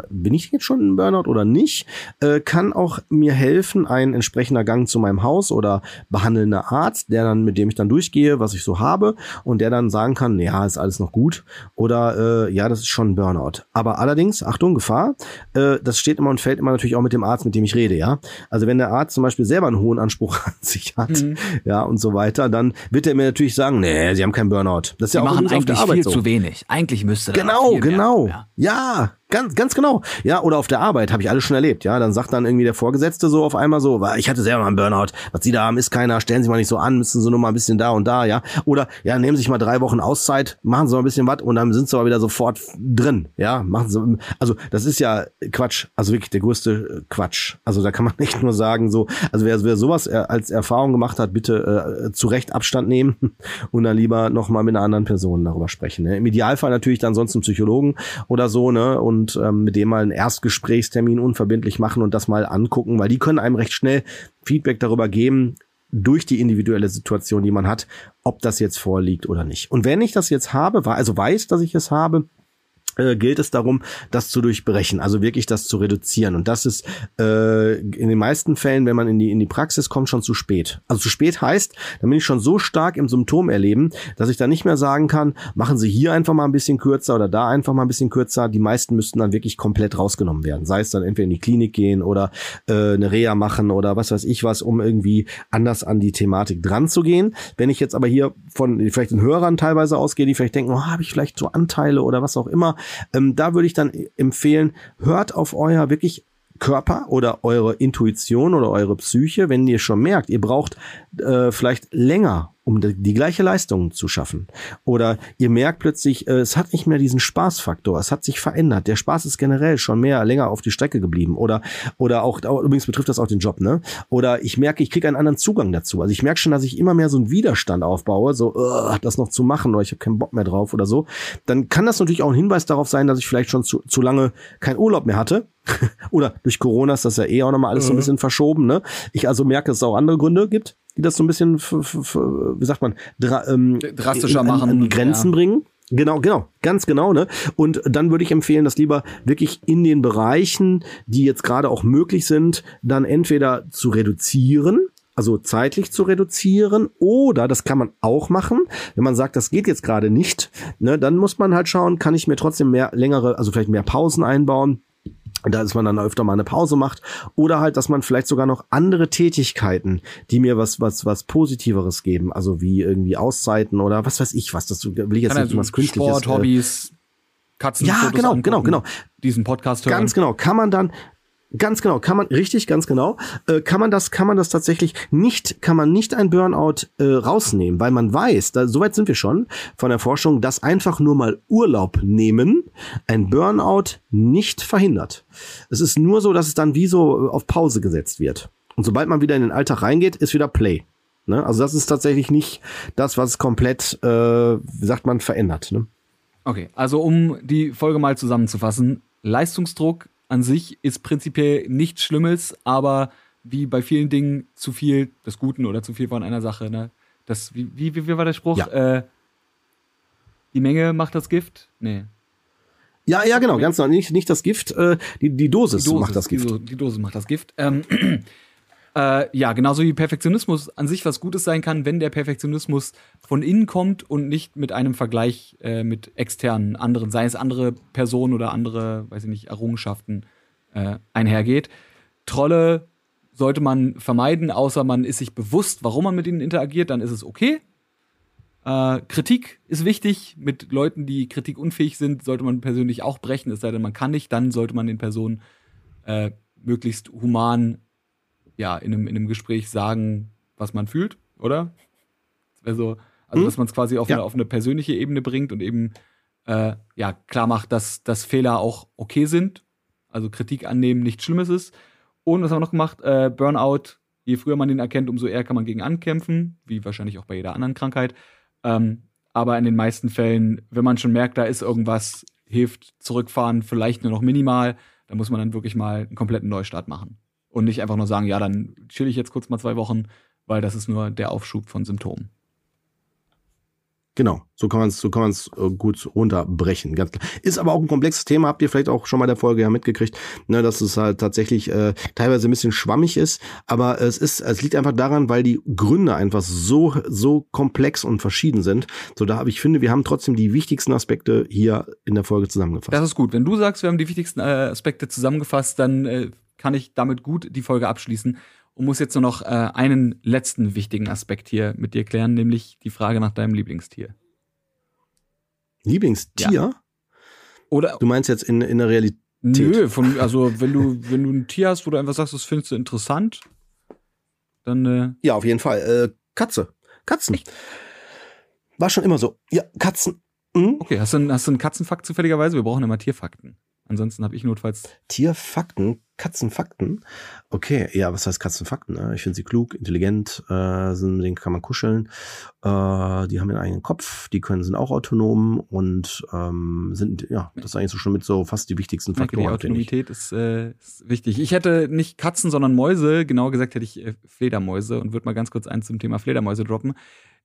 bin ich jetzt schon ein Burnout oder nicht, äh, kann auch mir helfen ein entsprechender Gang zu meinem Haus oder behandelnder Arzt, der dann mit dem ich dann durchgehe, was ich so habe und der dann sagen kann, ja, ist alles noch gut oder äh, ja, das ist schon ein Burnout. Aber allerdings, Achtung, Gefahr, äh, das steht immer und fällt immer natürlich auch mit dem Arzt, mit dem ich rede, ja. Also wenn der Arzt zum Beispiel selber einen hohen Anspruch <laughs> an sich hat, mhm. ja und so weiter, dann wird er mir natürlich sagen, nee, sie haben keinen Burnout Burnout. Das ist ja auch machen eigentlich viel so. zu wenig. Eigentlich müsste Genau, genau. Mehr, ja. ja, Ganz, ganz genau. Ja, oder auf der Arbeit habe ich alles schon erlebt. Ja, dann sagt dann irgendwie der Vorgesetzte so auf einmal so, ich hatte selber mal einen Burnout. Was Sie da haben, ist keiner. Stellen Sie mal nicht so an, müssen Sie nur mal ein bisschen da und da. Ja, oder ja, nehmen Sie sich mal drei Wochen Auszeit, machen Sie mal ein bisschen was und dann sind Sie aber wieder sofort drin. Ja, machen Sie. Also das ist ja Quatsch. Also wirklich der größte Quatsch. Also da kann man <laughs> nicht nur sagen so. Also wer, wer sowas als Erfahrung gemacht hat, bitte äh, zu Recht Abstand nehmen <laughs> und dann lieber noch mal mit einer anderen Person darüber sprechen. Ne? Im Idealfall natürlich dann sonst einen Psychologen oder so ne und und ähm, mit dem mal einen Erstgesprächstermin unverbindlich machen und das mal angucken, weil die können einem recht schnell Feedback darüber geben, durch die individuelle Situation, die man hat, ob das jetzt vorliegt oder nicht. Und wenn ich das jetzt habe, also weiß, dass ich es habe, äh, gilt es darum, das zu durchbrechen, also wirklich das zu reduzieren. Und das ist äh, in den meisten Fällen, wenn man in die, in die Praxis kommt, schon zu spät. Also zu spät heißt, dann bin ich schon so stark im Symptom erleben, dass ich dann nicht mehr sagen kann, machen Sie hier einfach mal ein bisschen kürzer oder da einfach mal ein bisschen kürzer. Die meisten müssten dann wirklich komplett rausgenommen werden. Sei es dann entweder in die Klinik gehen oder äh, eine Reha machen oder was weiß ich was, um irgendwie anders an die Thematik dran zu gehen. Wenn ich jetzt aber hier von vielleicht den Hörern teilweise ausgehe, die vielleicht denken, oh, habe ich vielleicht so Anteile oder was auch immer, ähm, da würde ich dann empfehlen, hört auf euer wirklich Körper oder eure Intuition oder eure Psyche, wenn ihr schon merkt, ihr braucht äh, vielleicht länger, um die, gleiche Leistung zu schaffen. Oder ihr merkt plötzlich, äh, es hat nicht mehr diesen Spaßfaktor, es hat sich verändert. Der Spaß ist generell schon mehr länger auf die Strecke geblieben. Oder, oder auch, übrigens betrifft das auch den Job, ne? Oder ich merke, ich kriege einen anderen Zugang dazu. Also ich merke schon, dass ich immer mehr so einen Widerstand aufbaue, so uh, das noch zu machen oder ich habe keinen Bock mehr drauf oder so. Dann kann das natürlich auch ein Hinweis darauf sein, dass ich vielleicht schon zu, zu lange keinen Urlaub mehr hatte. <laughs> oder durch Corona ist das ja eh auch nochmal alles mhm. so ein mhm. bisschen verschoben, ne? Ich also merke, dass es auch andere Gründe gibt die das so ein bisschen, wie sagt man, dra ähm, drastischer machen, an, an Grenzen ja. bringen. Genau, genau, ganz genau, ne? Und dann würde ich empfehlen, das lieber wirklich in den Bereichen, die jetzt gerade auch möglich sind, dann entweder zu reduzieren, also zeitlich zu reduzieren, oder das kann man auch machen, wenn man sagt, das geht jetzt gerade nicht, ne, dann muss man halt schauen, kann ich mir trotzdem mehr längere, also vielleicht mehr Pausen einbauen da dass man dann öfter mal eine Pause macht. Oder halt, dass man vielleicht sogar noch andere Tätigkeiten, die mir was was was positiveres geben, also wie irgendwie Auszeiten oder was weiß ich was, das will ich jetzt Kann nicht also was künstliches Sport, Hobbys, Katzen, ja genau angucken, genau. genau diesen Podcast hören. Ganz genau, kann man dann Ganz genau, kann man richtig, ganz genau, äh, kann man das, kann man das tatsächlich nicht, kann man nicht ein Burnout äh, rausnehmen, weil man weiß, da soweit sind wir schon von der Forschung, dass einfach nur mal Urlaub nehmen ein Burnout nicht verhindert. Es ist nur so, dass es dann wie so auf Pause gesetzt wird. Und sobald man wieder in den Alltag reingeht, ist wieder Play. Ne? Also das ist tatsächlich nicht das, was komplett, äh, wie sagt man, verändert. Ne? Okay, also um die Folge mal zusammenzufassen, Leistungsdruck an sich ist prinzipiell nichts Schlimmes, aber wie bei vielen Dingen zu viel des Guten oder zu viel von einer Sache. Ne? Das, wie, wie, wie war der Spruch? Ja. Äh, die Menge macht das Gift? Nee. Ja, ja, genau, ganz genau. Nicht, nicht das Gift, äh, die, die Dosis, die Dosis macht das Gift. Die, die Dosis macht das Gift. Ähm, Äh, ja, genauso wie Perfektionismus an sich was Gutes sein kann, wenn der Perfektionismus von innen kommt und nicht mit einem Vergleich äh, mit externen anderen, sei es andere Personen oder andere, weiß ich nicht, Errungenschaften äh, einhergeht. Trolle sollte man vermeiden, außer man ist sich bewusst, warum man mit ihnen interagiert, dann ist es okay. Äh, Kritik ist wichtig. Mit Leuten, die kritikunfähig sind, sollte man persönlich auch brechen, es sei denn, man kann nicht, dann sollte man den Personen äh, möglichst human ja, in einem, in einem Gespräch sagen, was man fühlt, oder? Also, also hm? dass man es quasi auf, ja. eine, auf eine persönliche Ebene bringt und eben äh, ja, klar macht, dass, dass Fehler auch okay sind. Also Kritik annehmen nichts Schlimmes ist. Und was haben wir noch gemacht? Äh, Burnout, je früher man den erkennt, umso eher kann man gegen ankämpfen, wie wahrscheinlich auch bei jeder anderen Krankheit. Ähm, aber in den meisten Fällen, wenn man schon merkt, da ist irgendwas, hilft zurückfahren vielleicht nur noch minimal, da muss man dann wirklich mal einen kompletten Neustart machen. Und nicht einfach nur sagen, ja, dann chill ich jetzt kurz mal zwei Wochen, weil das ist nur der Aufschub von Symptomen. Genau, so kann man es so kann man's, äh, gut runterbrechen. Ganz klar. Ist aber auch ein komplexes Thema, habt ihr vielleicht auch schon mal der Folge ja mitgekriegt, ne, dass es halt tatsächlich äh, teilweise ein bisschen schwammig ist, aber es ist, es liegt einfach daran, weil die Gründe einfach so, so komplex und verschieden sind. So, da habe ich finde, wir haben trotzdem die wichtigsten Aspekte hier in der Folge zusammengefasst. Das ist gut. Wenn du sagst, wir haben die wichtigsten äh, Aspekte zusammengefasst, dann äh, kann ich damit gut die Folge abschließen und muss jetzt nur noch äh, einen letzten wichtigen Aspekt hier mit dir klären, nämlich die Frage nach deinem Lieblingstier. Lieblingstier? Ja. Oder du meinst jetzt in, in der Realität? Nö, von, also wenn du wenn du ein Tier hast, wo du einfach sagst, das findest du interessant, dann äh ja auf jeden Fall äh, Katze, Katzen. Echt? War schon immer so. Ja, Katzen. Mhm. Okay, hast du, einen, hast du einen Katzenfakt zufälligerweise? Wir brauchen immer Tierfakten. Ansonsten habe ich notfalls. Tierfakten, Katzenfakten. Okay, ja, was heißt Katzenfakten? Ne? Ich finde sie klug, intelligent, äh, sind, mit denen kann man kuscheln. Äh, die haben ihren eigenen Kopf, die können sind auch autonom und ähm, sind, ja, das ist eigentlich so schon mit so fast die wichtigsten Faktoren. Die Autonomität ist, äh, ist wichtig. Ich hätte nicht Katzen, sondern Mäuse. Genauer gesagt hätte ich äh, Fledermäuse und würde mal ganz kurz eins zum Thema Fledermäuse droppen.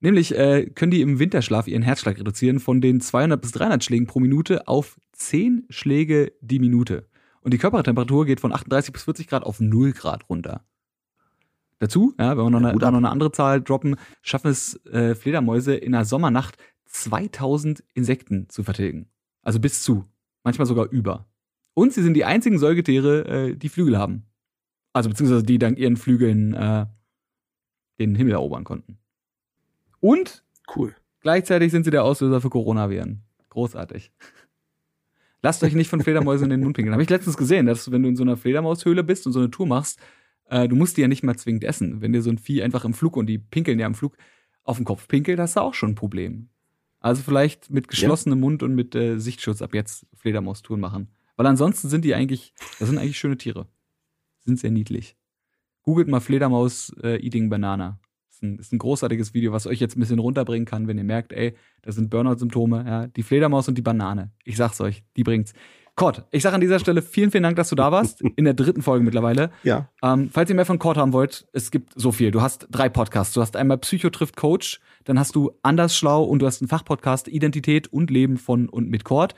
Nämlich äh, können die im Winterschlaf ihren Herzschlag reduzieren von den 200 bis 300 Schlägen pro Minute auf 10 Schläge die Minute. Und die Körpertemperatur geht von 38 bis 40 Grad auf 0 Grad runter. Dazu, ja, wenn wir noch, ja, eine, noch eine andere Zahl droppen, schaffen es äh, Fledermäuse in einer Sommernacht 2000 Insekten zu vertilgen. Also bis zu. Manchmal sogar über. Und sie sind die einzigen Säugetiere, äh, die Flügel haben. Also beziehungsweise die dank ihren Flügeln äh, den Himmel erobern konnten. Und cool. Gleichzeitig sind sie der Auslöser für Coronaviren. Großartig. Lasst euch nicht von Fledermäusen in den Mund pinkeln. Habe ich letztens gesehen, dass wenn du in so einer Fledermaushöhle bist und so eine Tour machst, äh, du musst die ja nicht mal zwingend essen. Wenn dir so ein Vieh einfach im Flug und die pinkeln ja im Flug auf den Kopf pinkelt, hast du auch schon ein Problem. Also vielleicht mit geschlossenem ja. Mund und mit äh, Sichtschutz ab jetzt Fledermaustouren machen. Weil ansonsten sind die eigentlich, das sind eigentlich schöne Tiere. Sind sehr niedlich. Googelt mal Fledermaus äh, Eating Banana. Ist ein, ist ein großartiges Video, was euch jetzt ein bisschen runterbringen kann, wenn ihr merkt, ey, das sind Burnout-Symptome, ja, die Fledermaus und die Banane. Ich sag's euch, die bringt's. Cord, ich sag an dieser Stelle vielen, vielen Dank, dass du da warst. <laughs> In der dritten Folge mittlerweile. Ja. Ähm, falls ihr mehr von Cord haben wollt, es gibt so viel. Du hast drei Podcasts. Du hast einmal Psycho trifft Coach, dann hast du Anders Schlau und du hast einen Fachpodcast Identität und Leben von und mit Cord.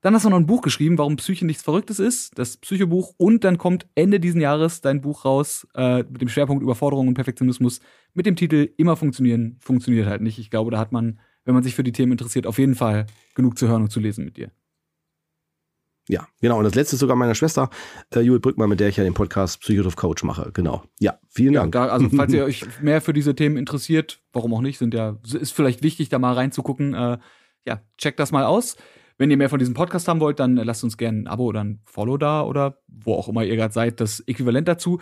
Dann hast du noch ein Buch geschrieben, warum Psyche nichts Verrücktes ist, das Psychobuch. Und dann kommt Ende diesen Jahres dein Buch raus äh, mit dem Schwerpunkt Überforderung und Perfektionismus mit dem Titel Immer funktionieren, funktioniert halt nicht. Ich glaube, da hat man, wenn man sich für die Themen interessiert, auf jeden Fall genug zu hören und zu lesen mit dir. Ja, genau. Und das letzte ist sogar meiner Schwester, äh, Judith Brückmann, mit der ich ja den Podcast Psychotrof Coach mache. Genau. Ja, vielen Dank. Ja, also falls ihr <laughs> euch mehr für diese Themen interessiert, warum auch nicht, sind ja, ist vielleicht wichtig, da mal reinzugucken. Äh, ja, checkt das mal aus. Wenn ihr mehr von diesem Podcast haben wollt, dann lasst uns gerne ein Abo oder ein Follow da oder wo auch immer ihr gerade seid, das Äquivalent dazu.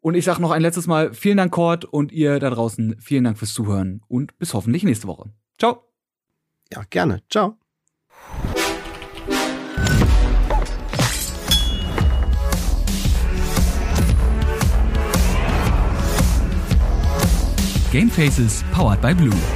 Und ich sage noch ein letztes Mal vielen Dank, Cord, und ihr da draußen vielen Dank fürs Zuhören und bis hoffentlich nächste Woche. Ciao. Ja, gerne. Ciao. Game Faces powered by Blue.